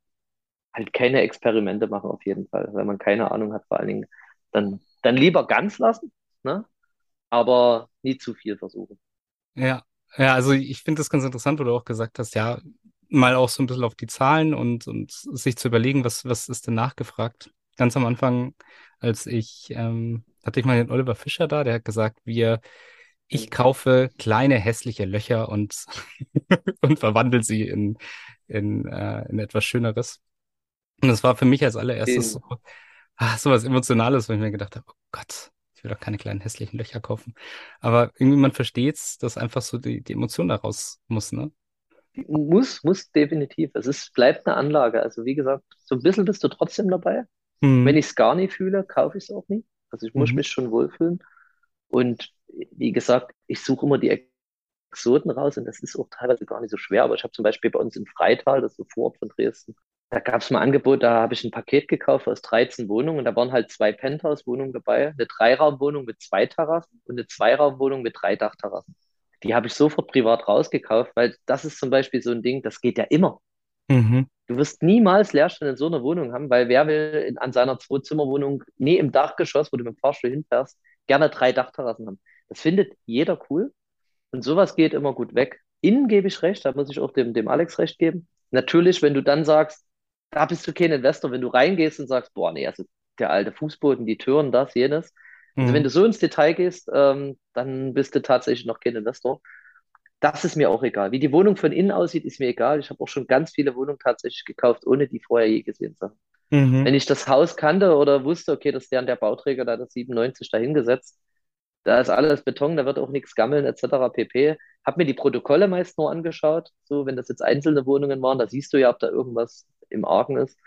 halt keine Experimente machen auf jeden Fall. Wenn man keine Ahnung hat, vor allen Dingen, dann, dann lieber ganz lassen, ne? Aber nie zu viel versuchen. Ja, ja, also ich finde das ganz interessant, wo du auch gesagt hast, ja, mal auch so ein bisschen auf die Zahlen und, und sich zu überlegen, was, was ist denn nachgefragt. Ganz am Anfang, als ich, ähm, hatte ich mal den Oliver Fischer da, der hat gesagt, wir, ich kaufe kleine hässliche Löcher und, und verwandle sie in, in, äh, in etwas Schöneres. Und das war für mich als allererstes so, ah, so was Emotionales, wo ich mir gedacht habe, oh Gott, ich will doch keine kleinen hässlichen Löcher kaufen. Aber irgendwie man versteht's, dass einfach so die, die Emotion daraus muss, ne? muss, muss definitiv. Es ist, bleibt eine Anlage. Also wie gesagt, so ein bisschen bist du trotzdem dabei. Wenn Mhm. ich es gar nicht fühle, kaufe ich es auch nicht. Also ich muss Mhm. mich schon wohlfühlen. Und wie gesagt, ich suche immer die Exoten raus und das ist auch teilweise gar nicht so schwer. Aber ich habe zum Beispiel bei uns in Freital, das ist so Vorort von Dresden, da gab es mal ein Angebot, da habe ich ein Paket gekauft aus 13 Wohnungen und da waren halt zwei Penthouse-Wohnungen dabei, eine Dreiraumwohnung mit zwei Terrassen und eine Zweiraumwohnung mit drei Dachterrassen. Die habe ich sofort privat rausgekauft, weil das ist zum Beispiel so ein Ding, das geht ja immer. Mhm. Du wirst niemals Leerstand in so einer Wohnung haben, weil wer will in, an seiner Zwei-Zimmer-Wohnung, nee, im Dachgeschoss, wo du mit dem Fahrstuhl hinfährst, gerne drei Dachterrassen haben. Das findet jeder cool und sowas geht immer gut weg. Innen gebe ich recht, da muss ich auch dem, dem Alex recht geben. Natürlich, wenn du dann sagst, da bist du kein Investor, wenn du reingehst und sagst, boah, nee, also der alte Fußboden, die Türen, das, jenes. Also wenn Mhm. du so ins Detail gehst, ähm, dann bist du tatsächlich noch kein Investor. Das ist mir auch egal. Wie die Wohnung von innen aussieht, ist mir egal. Ich habe auch schon ganz viele Wohnungen tatsächlich gekauft, ohne die vorher je gesehen zu haben. Mhm. Wenn ich das Haus kannte oder wusste, okay, das ist der und der Bauträger, da hat das 97 dahingesetzt, da ist alles Beton, da wird auch nichts gammeln, etc. pp. Hab mir die Protokolle meist nur angeschaut, so wenn das jetzt einzelne Wohnungen waren, da siehst du ja, ob da irgendwas im Argen ist.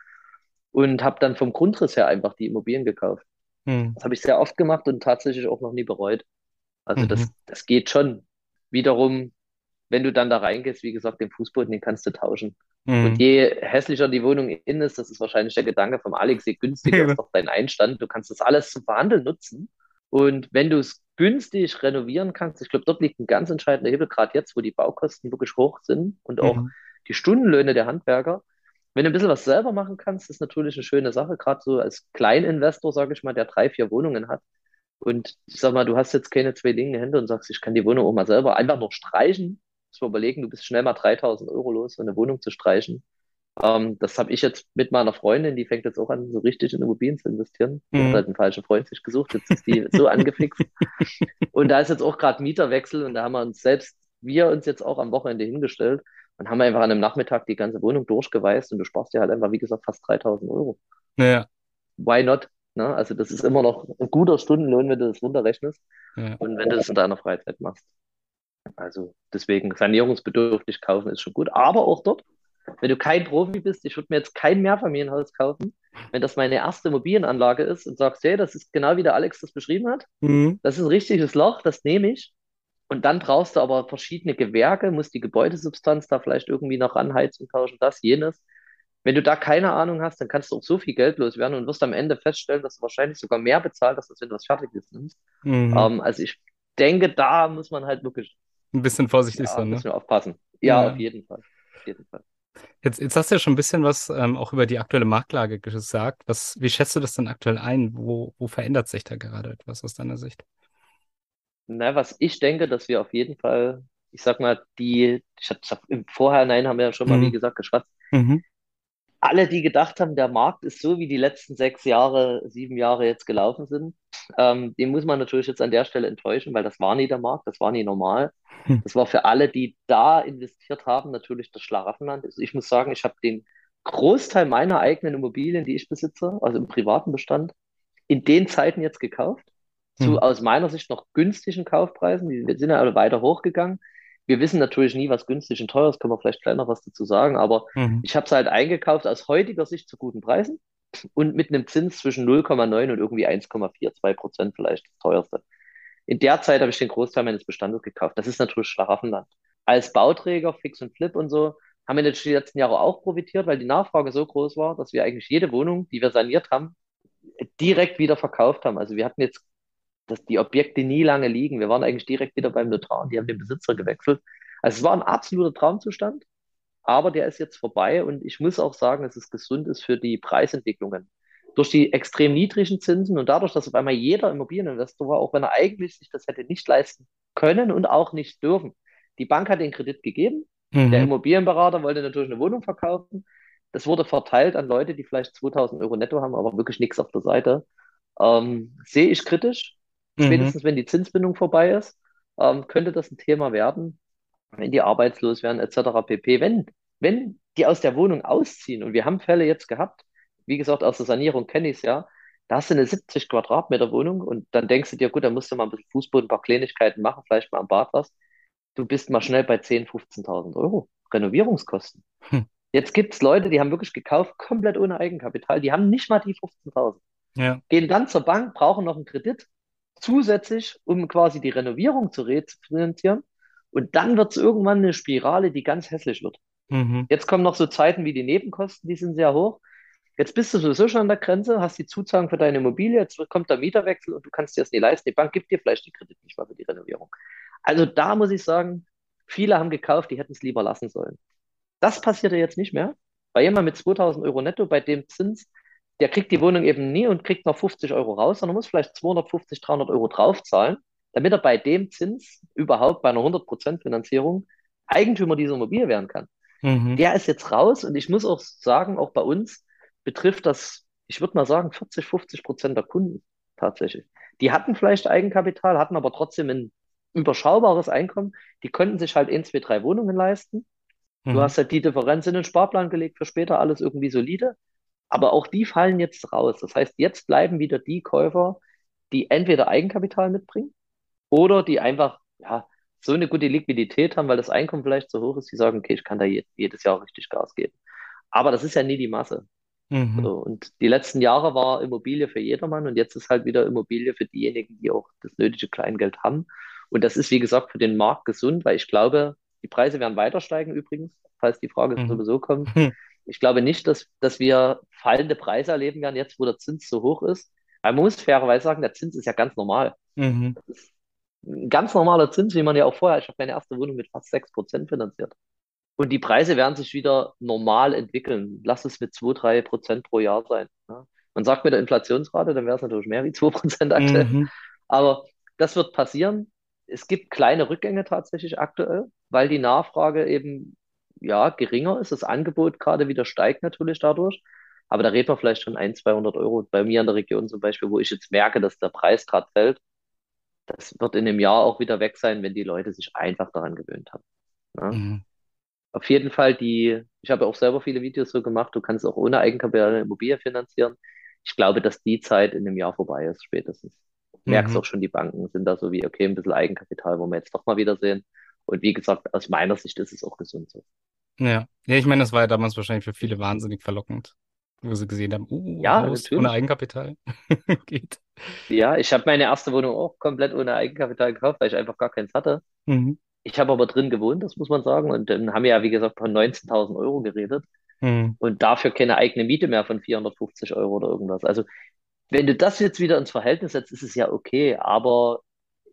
Und habe dann vom Grundriss her einfach die Immobilien gekauft. Mhm. Das habe ich sehr oft gemacht und tatsächlich auch noch nie bereut. Also Mhm. das, das geht schon. Wiederum, wenn du dann da reingehst, wie gesagt, den Fußboden, den kannst du tauschen. Und Mhm. je hässlicher die Wohnung innen ist, das ist wahrscheinlich der Gedanke vom Alex, je günstiger ist doch dein Einstand. Du kannst das alles zum Verhandeln nutzen. Und wenn du es günstig renovieren kannst, ich glaube, dort liegt ein ganz entscheidender Hebel, gerade jetzt, wo die Baukosten wirklich hoch sind und auch Mhm. die Stundenlöhne der Handwerker. Wenn du ein bisschen was selber machen kannst, ist natürlich eine schöne Sache, gerade so als Kleininvestor, sage ich mal, der drei, vier Wohnungen hat. Und ich sag mal, du hast jetzt keine zwei linken Hände und sagst, ich kann die Wohnung auch mal selber einfach noch streichen. Muss man überlegen, du bist schnell mal 3000 Euro los, so eine Wohnung zu streichen. Ähm, das habe ich jetzt mit meiner Freundin, die fängt jetzt auch an, so richtig in Immobilien zu investieren. Die hat Mhm. halt einen falschen Freund sich gesucht, jetzt ist die so angefixt. Und da ist jetzt auch gerade Mieterwechsel und da haben wir uns selbst, wir uns jetzt auch am Wochenende hingestellt und haben einfach an einem Nachmittag die ganze Wohnung durchgeweist und du sparst dir halt einfach, wie gesagt, fast 3000 Euro. Ja, Why not? Ne? Also das ist immer noch ein guter Stundenlohn, wenn du das runterrechnest ja. und wenn du das in deiner Freizeit machst. Also deswegen sanierungsbedürftig kaufen ist schon gut. Aber auch dort, wenn du kein Profi bist, ich würde mir jetzt kein Mehrfamilienhaus kaufen, wenn das meine erste Immobilienanlage ist und sagst, hey, das ist genau wie der Alex das beschrieben hat. Mhm. Das ist ein richtiges Loch, das nehme ich. Und dann brauchst du aber verschiedene Gewerke, musst die Gebäudesubstanz da vielleicht irgendwie noch ranheizen, tauschen, das, jenes. Wenn du da keine Ahnung hast, dann kannst du auch so viel Geld loswerden und wirst am Ende feststellen, dass du wahrscheinlich sogar mehr bezahlt hast, als wenn du was Fertiges nimmst. Mhm. Ähm, also ich denke, da muss man halt wirklich, Ein bisschen vorsichtig ja, sein, ne? müssen wir aufpassen. Ja, auf Ja. jeden Fall. Auf jeden Fall. Jetzt, jetzt hast du ja schon ein bisschen was ähm, auch über die aktuelle Marktlage gesagt. Was, wie schätzt du das denn aktuell ein? Wo, wo verändert sich da gerade etwas aus deiner Sicht? Na, was ich denke, dass wir auf jeden Fall, ich sag mal, die, ich hab, im Vorhinein haben wir ja schon mal, wie Mhm. gesagt, geschwatzt, Mhm. Alle, die gedacht haben, der Markt ist so, wie die letzten sechs Jahre, sieben Jahre jetzt gelaufen sind, ähm, den muss man natürlich jetzt an der Stelle enttäuschen, weil das war nie der Markt, das war nie normal. Hm. Das war für alle, die da investiert haben, natürlich das Schlaraffenland. Also ich muss sagen, ich habe den Großteil meiner eigenen Immobilien, die ich besitze, also im privaten Bestand, in den Zeiten jetzt gekauft. Zu Mhm. aus meiner Sicht noch günstigen Kaufpreisen. Die sind ja alle weiter hochgegangen. Wir wissen natürlich nie, was günstig und teuer ist, können wir vielleicht gleich noch was dazu sagen, aber Mhm. ich habe es halt eingekauft aus heutiger Sicht zu guten Preisen und mit einem Zins zwischen 0,9 und irgendwie 1,42 Prozent vielleicht das teuerste. In der Zeit habe ich den Großteil meines Bestandes gekauft. Das ist natürlich Schlaraffenland. Als Bauträger, Fix und Flip und so, haben wir natürlich die letzten Jahre auch profitiert, weil die Nachfrage so groß war, dass wir eigentlich jede Wohnung, die wir saniert haben, direkt wieder verkauft haben. Also wir hatten jetzt dass die Objekte nie lange liegen. Wir waren eigentlich direkt wieder beim Notar und die haben den Besitzer gewechselt. Also es war ein absoluter Traumzustand, aber der ist jetzt vorbei und ich muss auch sagen, dass es gesund ist für die Preisentwicklungen. Durch die extrem niedrigen Zinsen und dadurch, dass auf einmal jeder Immobilieninvestor war, auch wenn er eigentlich sich das hätte nicht leisten können und auch nicht dürfen. Die Bank hat den Kredit gegeben, der Mhm. Immobilienberater wollte natürlich eine Wohnung verkaufen. Das wurde verteilt an Leute, die vielleicht 2000 Euro netto haben, aber wirklich nichts auf der Seite. Ähm, sehe ich kritisch. Mhm. Spätestens wenn die Zinsbindung vorbei ist, ähm, könnte das ein Thema werden, wenn die arbeitslos werden, etc. pp. Wenn, wenn die aus der Wohnung ausziehen, und wir haben Fälle jetzt gehabt, wie gesagt, aus der Sanierung kenne ich es ja, da hast du eine 70 Quadratmeter Wohnung und dann denkst du dir, gut, dann musst du mal ein bisschen Fußboden, ein paar Kleinigkeiten machen, vielleicht mal am Bad was. Du bist mal schnell bei 10.000, 15.000 Euro Renovierungskosten. Hm. Jetzt gibt es Leute, die haben wirklich gekauft, komplett ohne Eigenkapital, die haben nicht mal die 15.000 Ja. gehen dann zur Bank, brauchen noch einen Kredit zusätzlich, um quasi die Renovierung zu refinanzieren. Und dann wird es irgendwann eine Spirale, die ganz hässlich wird. Mhm. Jetzt kommen noch so Zeiten wie die Nebenkosten, die sind sehr hoch. Jetzt bist du sowieso schon an der Grenze, hast die Zuzahlung für deine Immobilie, jetzt kommt der Mieterwechsel und du kannst dir das nicht leisten. Die Bank gibt dir vielleicht den Kredit nicht mal für die Renovierung. Also da muss ich sagen, viele haben gekauft, die hätten es lieber lassen sollen. Das passiert ja jetzt nicht mehr. Bei jemand mit 2000 Euro netto, bei dem Zins, der kriegt die Wohnung eben nie und kriegt noch 50 Euro raus, sondern muss vielleicht 250, 300 Euro draufzahlen, damit er bei dem Zins überhaupt bei einer 100% Finanzierung Eigentümer dieser Immobilie werden kann. Mhm. Der ist jetzt raus und ich muss auch sagen, auch bei uns betrifft das, ich würde mal sagen, 40, 50 Prozent der Kunden tatsächlich. Die hatten vielleicht Eigenkapital, hatten aber trotzdem ein überschaubares Einkommen. Die konnten sich halt ein, zwei, drei Wohnungen leisten. Du Mhm. hast halt die Differenz in den Sparplan gelegt für später, alles irgendwie solide. Aber auch die fallen jetzt raus. Das heißt, jetzt bleiben wieder die Käufer, die entweder Eigenkapital mitbringen oder die einfach ja, so eine gute Liquidität haben, weil das Einkommen vielleicht so hoch ist, die sagen, okay, ich kann da je- jedes Jahr richtig Gas geben. Aber das ist ja nie die Masse. Mhm. So, und die letzten Jahre war Immobilie für jedermann und jetzt ist halt wieder Immobilie für diejenigen, die auch das nötige Kleingeld haben. Und das ist, wie gesagt, für den Markt gesund, weil ich glaube, die Preise werden weiter steigen übrigens, falls die Frage Mhm. sowieso kommt. Mhm. Ich glaube nicht, dass, dass wir fallende Preise erleben werden, jetzt wo der Zins so hoch ist. Aber man muss fairerweise sagen, der Zins ist ja ganz normal. Mhm. Das ist ein ganz normaler Zins, wie man ja auch vorher, ich habe meine erste Wohnung mit fast 6% finanziert. Und die Preise werden sich wieder normal entwickeln. Lass es mit 2, 3 Prozent pro Jahr sein. Ja. Man sagt mit der Inflationsrate, dann wäre es natürlich mehr wie 2 Prozent aktuell. Mhm. Aber das wird passieren. Es gibt kleine Rückgänge tatsächlich aktuell, weil die Nachfrage eben ja geringer ist. Das Angebot gerade wieder steigt natürlich dadurch. Aber da reden wir vielleicht schon 100, 200 Euro. Bei mir in der Region zum Beispiel, wo ich jetzt merke, dass der Preis gerade fällt, das wird in einem Jahr auch wieder weg sein, wenn die Leute sich einfach daran gewöhnt haben. Ja. Mhm. Auf jeden Fall die, ich habe auch selber viele Videos so gemacht, du kannst auch ohne Eigenkapital eine Immobilie finanzieren. Ich glaube, dass die Zeit in einem Jahr vorbei ist, spätestens. Merkst Mhm. auch schon, die Banken sind da so wie, okay, ein bisschen Eigenkapital, wo wir jetzt doch mal wiedersehen. Und wie gesagt, aus meiner Sicht ist es auch gesund so. Ja. Ja, ich meine, das war ja damals wahrscheinlich für viele wahnsinnig verlockend, wo sie gesehen haben, uh, Ja, Haus ohne. Eigenkapital. Geht. Ja, ich habe meine erste Wohnung auch komplett ohne Eigenkapital gekauft, weil ich einfach gar keins hatte. Mhm. Ich habe aber drin gewohnt, das muss man sagen. Und dann haben wir ja, wie gesagt, von 19.000 Euro geredet. Mhm. Und dafür keine eigene Miete mehr von 450 Euro oder irgendwas. Also, wenn du das jetzt wieder ins Verhältnis setzt, ist es ja okay. Aber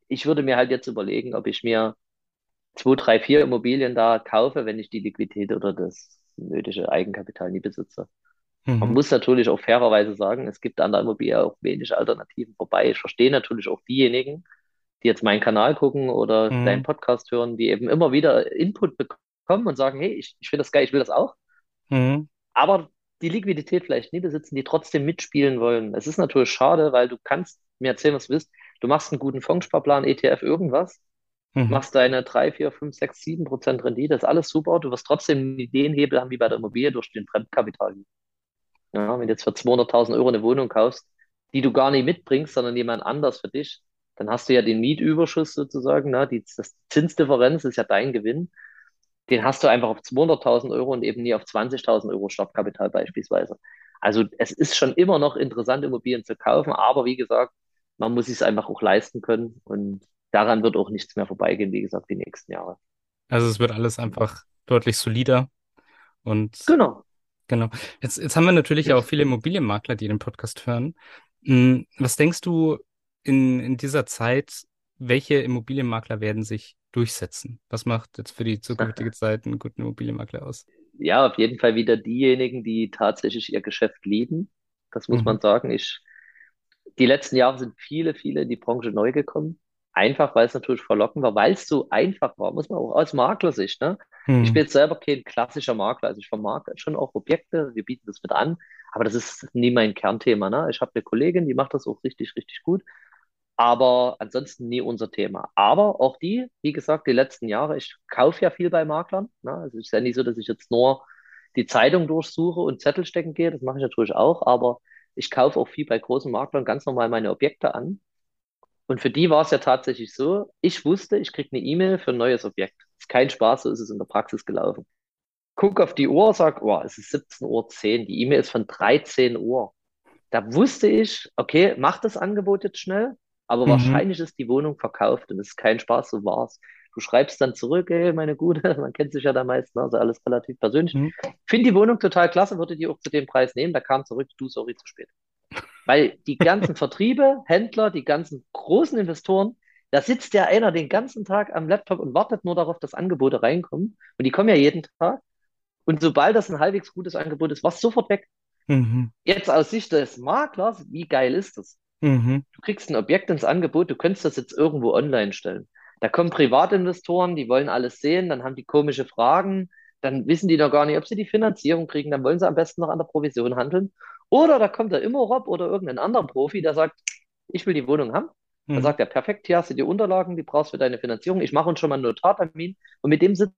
ich würde mir halt jetzt überlegen, ob ich mir zwei, drei, vier Immobilien da kaufe, wenn ich die Liquidität oder das nötige Eigenkapital nie besitze. Man Mhm. muss natürlich auch fairerweise sagen, es gibt an der Immobilie auch wenig Alternativen vorbei. Ich verstehe natürlich auch diejenigen, die jetzt meinen Kanal gucken oder deinen Mhm. Podcast hören, die eben immer wieder Input bekommen und sagen, hey, ich, ich finde das geil, ich will das auch. Mhm. Aber die Liquidität vielleicht nie besitzen, die trotzdem mitspielen wollen. Es ist natürlich schade, weil du kannst mir erzählen, was du willst. Du machst einen guten Fondssparplan, ETF, irgendwas, Mhm. machst deine 3, 4, 5, 6, 7 Prozent Rendite, ist alles super. Du wirst trotzdem den Hebel haben wie bei der Immobilie durch den Fremdkapital. Ja, wenn du jetzt für 200.000 Euro eine Wohnung kaufst, die du gar nicht mitbringst, sondern jemand anders für dich, dann hast du ja den Mietüberschuss sozusagen, ne? Die, das Zinsdifferenz ist ja dein Gewinn. Den hast du einfach auf 200.000 Euro und eben nie auf 20.000 Euro Startkapital beispielsweise. Also es ist schon immer noch interessant, Immobilien zu kaufen, aber wie gesagt, man muss es einfach auch leisten können und daran wird auch nichts mehr vorbeigehen, wie gesagt, die nächsten Jahre. Also es wird alles einfach deutlich solider und Genau. genau. Jetzt, jetzt haben wir natürlich auch viele Immobilienmakler, die den Podcast hören. Hm, Was denkst du in, in dieser Zeit, welche Immobilienmakler werden sich durchsetzen? Was macht jetzt für die zukünftige Zeit einen guten Immobilienmakler aus? Ja, auf jeden Fall wieder diejenigen, die tatsächlich ihr Geschäft lieben. Das muss Mhm. man sagen. Ich, die letzten Jahre sind viele, viele in die Branche neu gekommen. Einfach, weil es natürlich verlockend war, weil es so einfach war, muss man auch aus Maklersicht, ne? Ich Mhm. bin jetzt selber kein klassischer Makler, also ich vermarkte schon auch Objekte, wir bieten das mit an, aber das ist nie mein Kernthema, ne? Ich habe eine Kollegin, die macht das auch richtig, richtig gut, aber ansonsten nie unser Thema. Aber auch die, wie gesagt, die letzten Jahre, ich kaufe ja viel bei Maklern, ne? Also es ist ja nicht so, dass ich jetzt nur die Zeitung durchsuche und Zettel stecken gehe, das mache ich natürlich auch, aber ich kaufe auch viel bei großen Maklern ganz normal meine Objekte an. Und für die war es ja tatsächlich so, ich wusste, ich kriege eine E-Mail für ein neues Objekt. Ist kein Spaß, so ist es in der Praxis gelaufen. Guck auf die Uhr, sag, oh, es ist 17.10 Uhr, die E-Mail ist von 13 Uhr. Da wusste ich, okay, mach das Angebot jetzt schnell, aber Mhm. wahrscheinlich ist die Wohnung verkauft und es ist kein Spaß, so war's. Du schreibst dann zurück, ey, meine Gute, man kennt sich ja da meist, ne? also alles relativ persönlich. Mhm. Finde die Wohnung total klasse, würde die auch zu dem Preis nehmen, da kam zurück, du, sorry, zu spät. Weil die ganzen Vertriebe, Händler, die ganzen großen Investoren, da sitzt ja einer den ganzen Tag am Laptop und wartet nur darauf, dass Angebote reinkommen. Und die kommen ja jeden Tag. Und sobald das ein halbwegs gutes Angebot ist, war es sofort weg. Mhm. Jetzt aus Sicht des Maklers, wie geil ist das? Mhm. Du kriegst ein Objekt ins Angebot, du könntest das jetzt irgendwo online stellen. Da kommen Privatinvestoren, die wollen alles sehen, dann haben die komische Fragen, dann wissen die noch gar nicht, ob sie die Finanzierung kriegen, dann wollen sie am besten noch an der Provision handeln. Oder da kommt der Immorob oder irgendein anderer Profi, der sagt, ich will die Wohnung haben. Dann Mhm. sagt er, perfekt, hier hast du die Unterlagen, die brauchst du für deine Finanzierung. Ich mache uns schon mal einen Notartermin. Und mit dem sitzt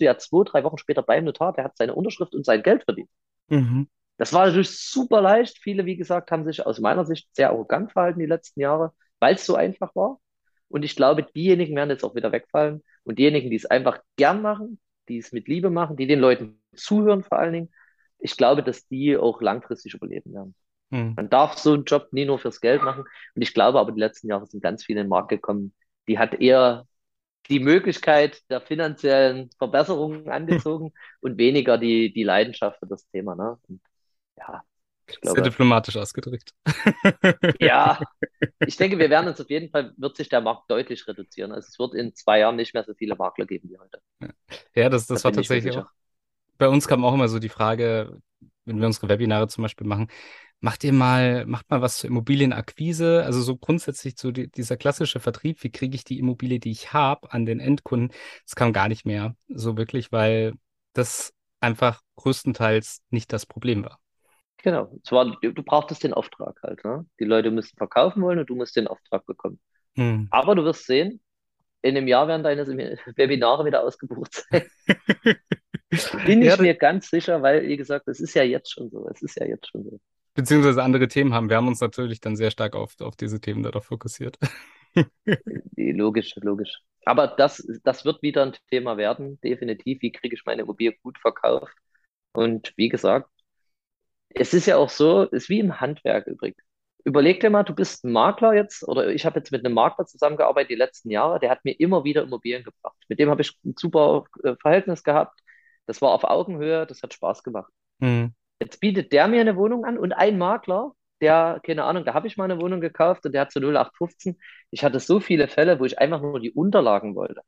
du ja zwei, drei Wochen später beim Notar, der hat seine Unterschrift und sein Geld verdient. Mhm. Das war natürlich super leicht. Viele, wie gesagt, haben sich aus meiner Sicht sehr arrogant verhalten die letzten Jahre, weil es so einfach war. Und ich glaube, diejenigen werden jetzt auch wieder wegfallen. Und diejenigen, die es einfach gern machen, die es mit Liebe machen, die den Leuten zuhören vor allen Dingen, ich glaube, dass die auch langfristig überleben werden. Mhm. Man darf so einen Job nie nur fürs Geld machen. Und ich glaube aber, die letzten Jahre sind ganz viele in den Markt gekommen, die hat eher die Möglichkeit der finanziellen Verbesserungen angezogen und weniger die, die Leidenschaft für das Thema. Ne? Und ja, ich Sehr glaube, diplomatisch ausgedrückt. ja, ich denke, wir werden uns auf jeden Fall, wird sich der Markt deutlich reduzieren. Also es wird in zwei Jahren nicht mehr so viele Makler geben wie heute. Ja, das, Da das war tatsächlich auch. Bei uns kam auch immer so die Frage, wenn wir unsere Webinare zum Beispiel machen, macht ihr mal, macht mal was zur Immobilienakquise? Also so grundsätzlich so die, dieser klassische Vertrieb, wie kriege ich die Immobilie, die ich habe, an den Endkunden? Das kam gar nicht mehr so wirklich, weil das einfach größtenteils nicht das Problem war. Genau. Zwar, du, du brauchtest den Auftrag halt. Ne? Die Leute müssen verkaufen wollen und du musst den Auftrag bekommen. Hm. Aber du wirst sehen, in einem Jahr werden deine Webinare wieder ausgebucht sein. Bin Ja, ich mir ganz sicher, weil, wie gesagt, es ist ja jetzt schon so. Es ist ja jetzt schon so. beziehungsweise andere Themen haben. Wir haben uns natürlich dann sehr stark auf, auf diese Themen darauf fokussiert. Logisch, logisch. Aber das, das wird wieder ein Thema werden, definitiv. Wie kriege ich meine Immobilie gut verkauft? Und wie gesagt, es ist ja auch so, es ist wie im Handwerk übrigens. Überleg dir mal, du bist ein Makler jetzt, oder ich habe jetzt mit einem Makler zusammengearbeitet die letzten Jahre, der hat mir immer wieder Immobilien gebracht. Mit dem habe ich ein super äh, Verhältnis gehabt. Das war auf Augenhöhe, das hat Spaß gemacht. Hm. Jetzt bietet der mir eine Wohnung an und ein Makler, der, keine Ahnung, da habe ich mal eine Wohnung gekauft und der hat zu 0815. Ich hatte so viele Fälle, wo ich einfach nur die Unterlagen wollte.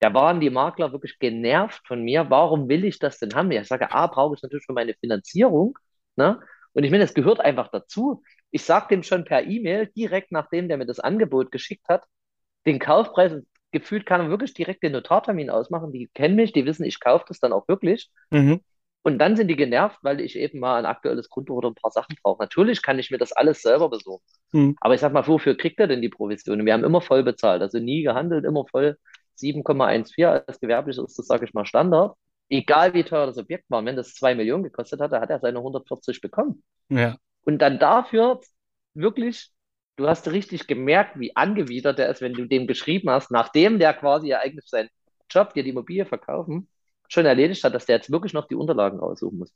Da waren die Makler wirklich genervt von mir. Warum will ich das denn haben? Ich sage, A, brauche ich natürlich für meine Finanzierung. Ne? Und ich meine, das gehört einfach dazu. Ich sage dem schon per E-Mail, direkt nachdem der mir das Angebot geschickt hat, den Kaufpreis. Gefühlt kann er wirklich direkt den Notartermin ausmachen. Die kennen mich, die wissen, ich kaufe das dann auch wirklich. Mhm. Und dann sind die genervt, weil ich eben mal ein aktuelles Konto oder ein paar Sachen brauche. Natürlich kann ich mir das alles selber besorgen. Mhm. Aber ich sag mal, wofür kriegt er denn die Provision? Wir haben immer voll bezahlt, also nie gehandelt, immer voll 7,14 als gewerblich ist das, sage ich mal, Standard. Egal wie teuer das Objekt war, wenn das 2 Millionen gekostet hat, hat er seine 140 bekommen. Ja. Und dann dafür wirklich, du hast richtig gemerkt, wie angewidert er ist, wenn du dem geschrieben hast, nachdem der quasi ja eigentlich seinen Job, dir die Immobilie verkaufen, schon erledigt hat, dass der jetzt wirklich noch die Unterlagen raussuchen muss.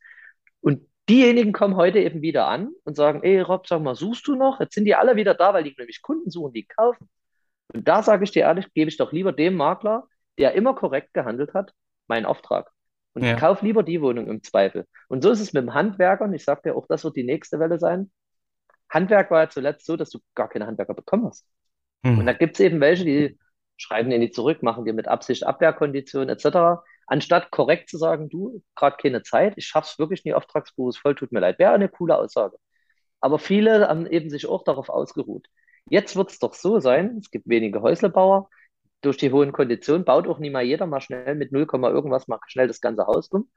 Und diejenigen kommen heute eben wieder an und sagen, ey Rob, sag mal, suchst du noch? Jetzt sind die alle wieder da, weil die nämlich Kunden suchen, die kaufen. Und da sage ich dir ehrlich, gebe ich doch lieber dem Makler, der immer korrekt gehandelt hat, meinen Auftrag. Und ja. kauf lieber die Wohnung im Zweifel. Und so ist es mit dem Handwerker. Und ich sage dir auch, das wird die nächste Welle sein. Handwerk war ja zuletzt so, dass du gar keine Handwerker bekommen hast. Mhm. Und da gibt es eben welche, die schreiben dir nicht zurück, machen dir mit Absicht Abwehrkonditionen etc. Anstatt korrekt zu sagen, du, gerade keine Zeit, ich schaff's wirklich nie, Auftragsbuch ist voll, tut mir leid. Wäre eine coole Aussage. Aber viele haben eben sich auch darauf ausgeruht. Jetzt wird es doch so sein, es gibt wenige Häuslebauer, durch die hohen Konditionen baut auch nie mal jeder mal schnell mit 0, irgendwas mal schnell das ganze Haus um.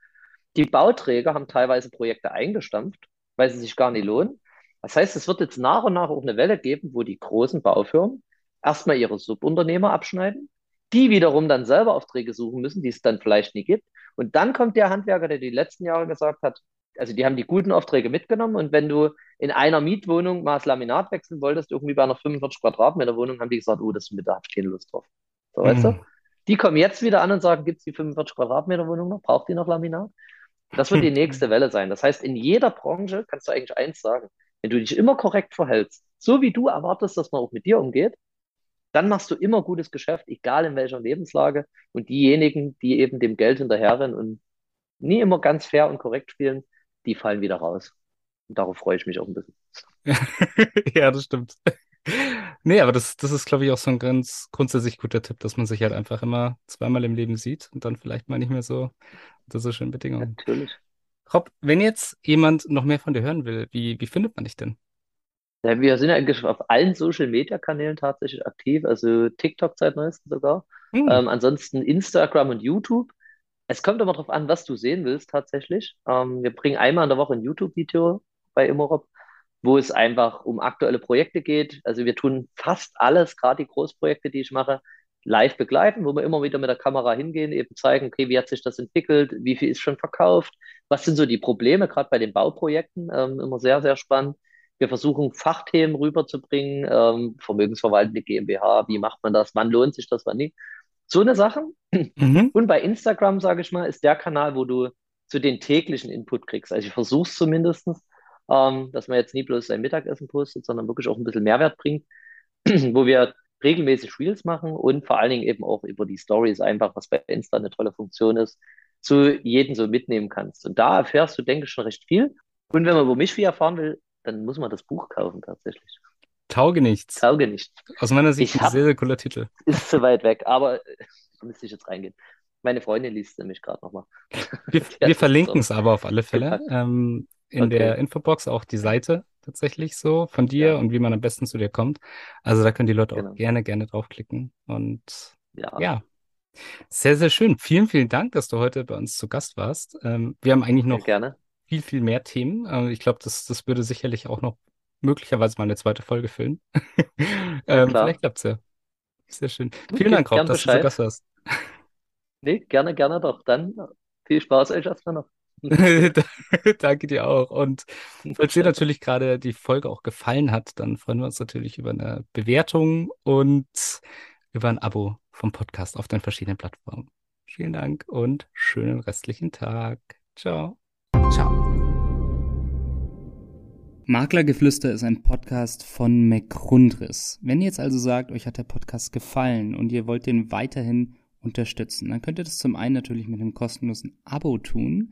Die Bauträger haben teilweise Projekte eingestampft, weil sie sich gar nicht lohnen. Das heißt, es wird jetzt nach und nach auch eine Welle geben, wo die großen Baufirmen erstmal ihre Subunternehmer abschneiden, die wiederum dann selber Aufträge suchen müssen, die es dann vielleicht nie gibt. Und dann kommt der Handwerker, der die letzten Jahre gesagt hat, also die haben die guten Aufträge mitgenommen und wenn du in einer Mietwohnung mal das Laminat wechseln wolltest, irgendwie bei einer 45 Quadratmeter Wohnung, haben die gesagt, oh, das mit da habe ich keine Lust drauf. So, mhm. weißt du? Die kommen jetzt wieder an und sagen, gibt es die 45 Quadratmeter Wohnung noch? Braucht die noch Laminat? Das wird die nächste Welle sein. Das heißt, in jeder Branche kannst du eigentlich eins sagen. Wenn du dich immer korrekt verhältst, so wie du erwartest, dass man auch mit dir umgeht, dann machst du immer gutes Geschäft, egal in welcher Lebenslage. Und diejenigen, die eben dem Geld hinterherrennen und nie immer ganz fair und korrekt spielen, die fallen wieder raus. Und darauf freue ich mich auch ein bisschen. ja, das stimmt. Nee, aber das, das ist, glaube ich, auch so ein ganz grundsätzlich guter Tipp, dass man sich halt einfach immer zweimal im Leben sieht und dann vielleicht mal nicht mehr so unter so schönen Bedingungen. Natürlich. Rob, wenn jetzt jemand noch mehr von dir hören will, wie, wie findet man dich denn? Ja, wir sind ja eigentlich auf allen Social Media Kanälen tatsächlich aktiv, also TikTok seit neuestem sogar. Hm. Ähm, ansonsten Instagram und YouTube. Es kommt aber darauf an, was du sehen willst tatsächlich. Ähm, wir bringen einmal in der Woche ein YouTube-Video bei Immorop, wo es einfach um aktuelle Projekte geht. Also wir tun fast alles, gerade die Großprojekte, die ich mache, live begleiten, wo wir immer wieder mit der Kamera hingehen, eben zeigen, okay, wie hat sich das entwickelt, wie viel ist schon verkauft, was sind so die Probleme, gerade bei den Bauprojekten, ähm, immer sehr, sehr spannend. Wir versuchen Fachthemen rüberzubringen, ähm, vermögensverwaltende GmbH, wie macht man das, wann lohnt sich das, wann nicht. So eine Sache. Mhm. Und bei Instagram, sage ich mal, ist der Kanal, wo du zu den täglichen Input kriegst. Also ich versuche es zumindest, ähm, dass man jetzt nie bloß sein Mittagessen postet, sondern wirklich auch ein bisschen Mehrwert bringt, wo wir regelmäßig Reels machen und vor allen Dingen eben auch über die Stories einfach, was bei Insta eine tolle Funktion ist, zu jedem so mitnehmen kannst. Und da erfährst du, denke ich, schon recht viel. Und wenn man über mich viel erfahren will, dann muss man das Buch kaufen tatsächlich. Tauge nichts. Tauge nichts. Aus meiner Sicht ein sehr, sehr cooler Titel. Ist zu weit weg, aber da äh, müsste ich jetzt reingehen. Meine Freundin liest nämlich gerade nochmal. Wir, wir verlinken es aber auf alle Fälle. Ähm, in okay. der Infobox auch die Seite tatsächlich so von dir ja. und wie man am besten zu dir kommt. Also da können die Leute genau. auch gerne, gerne draufklicken. Und ja. ja. Sehr, sehr schön. Vielen, vielen Dank, dass du heute bei uns zu Gast warst. Ähm, wir haben eigentlich noch gerne. viel, viel mehr Themen. Äh, ich glaube, das, das würde sicherlich auch noch möglicherweise mal eine zweite Folge füllen. ähm, vielleicht klappt es ja. Sehr schön. Du, Vielen Dank, Rob, dass Bescheid. du zu Gast warst. Nee, gerne, gerne doch. Dann viel Spaß euch erstmal noch. Danke dir auch. Und falls dir natürlich gerade die Folge auch gefallen hat, dann freuen wir uns natürlich über eine Bewertung und über ein Abo vom Podcast auf den verschiedenen Plattformen. Vielen Dank und schönen restlichen Tag. Ciao. Ciao. Maklergeflüster ist ein Podcast von McRundris. Wenn ihr jetzt also sagt, euch hat der Podcast gefallen und ihr wollt den weiterhin unterstützen, dann könnt ihr das zum einen natürlich mit einem kostenlosen Abo tun.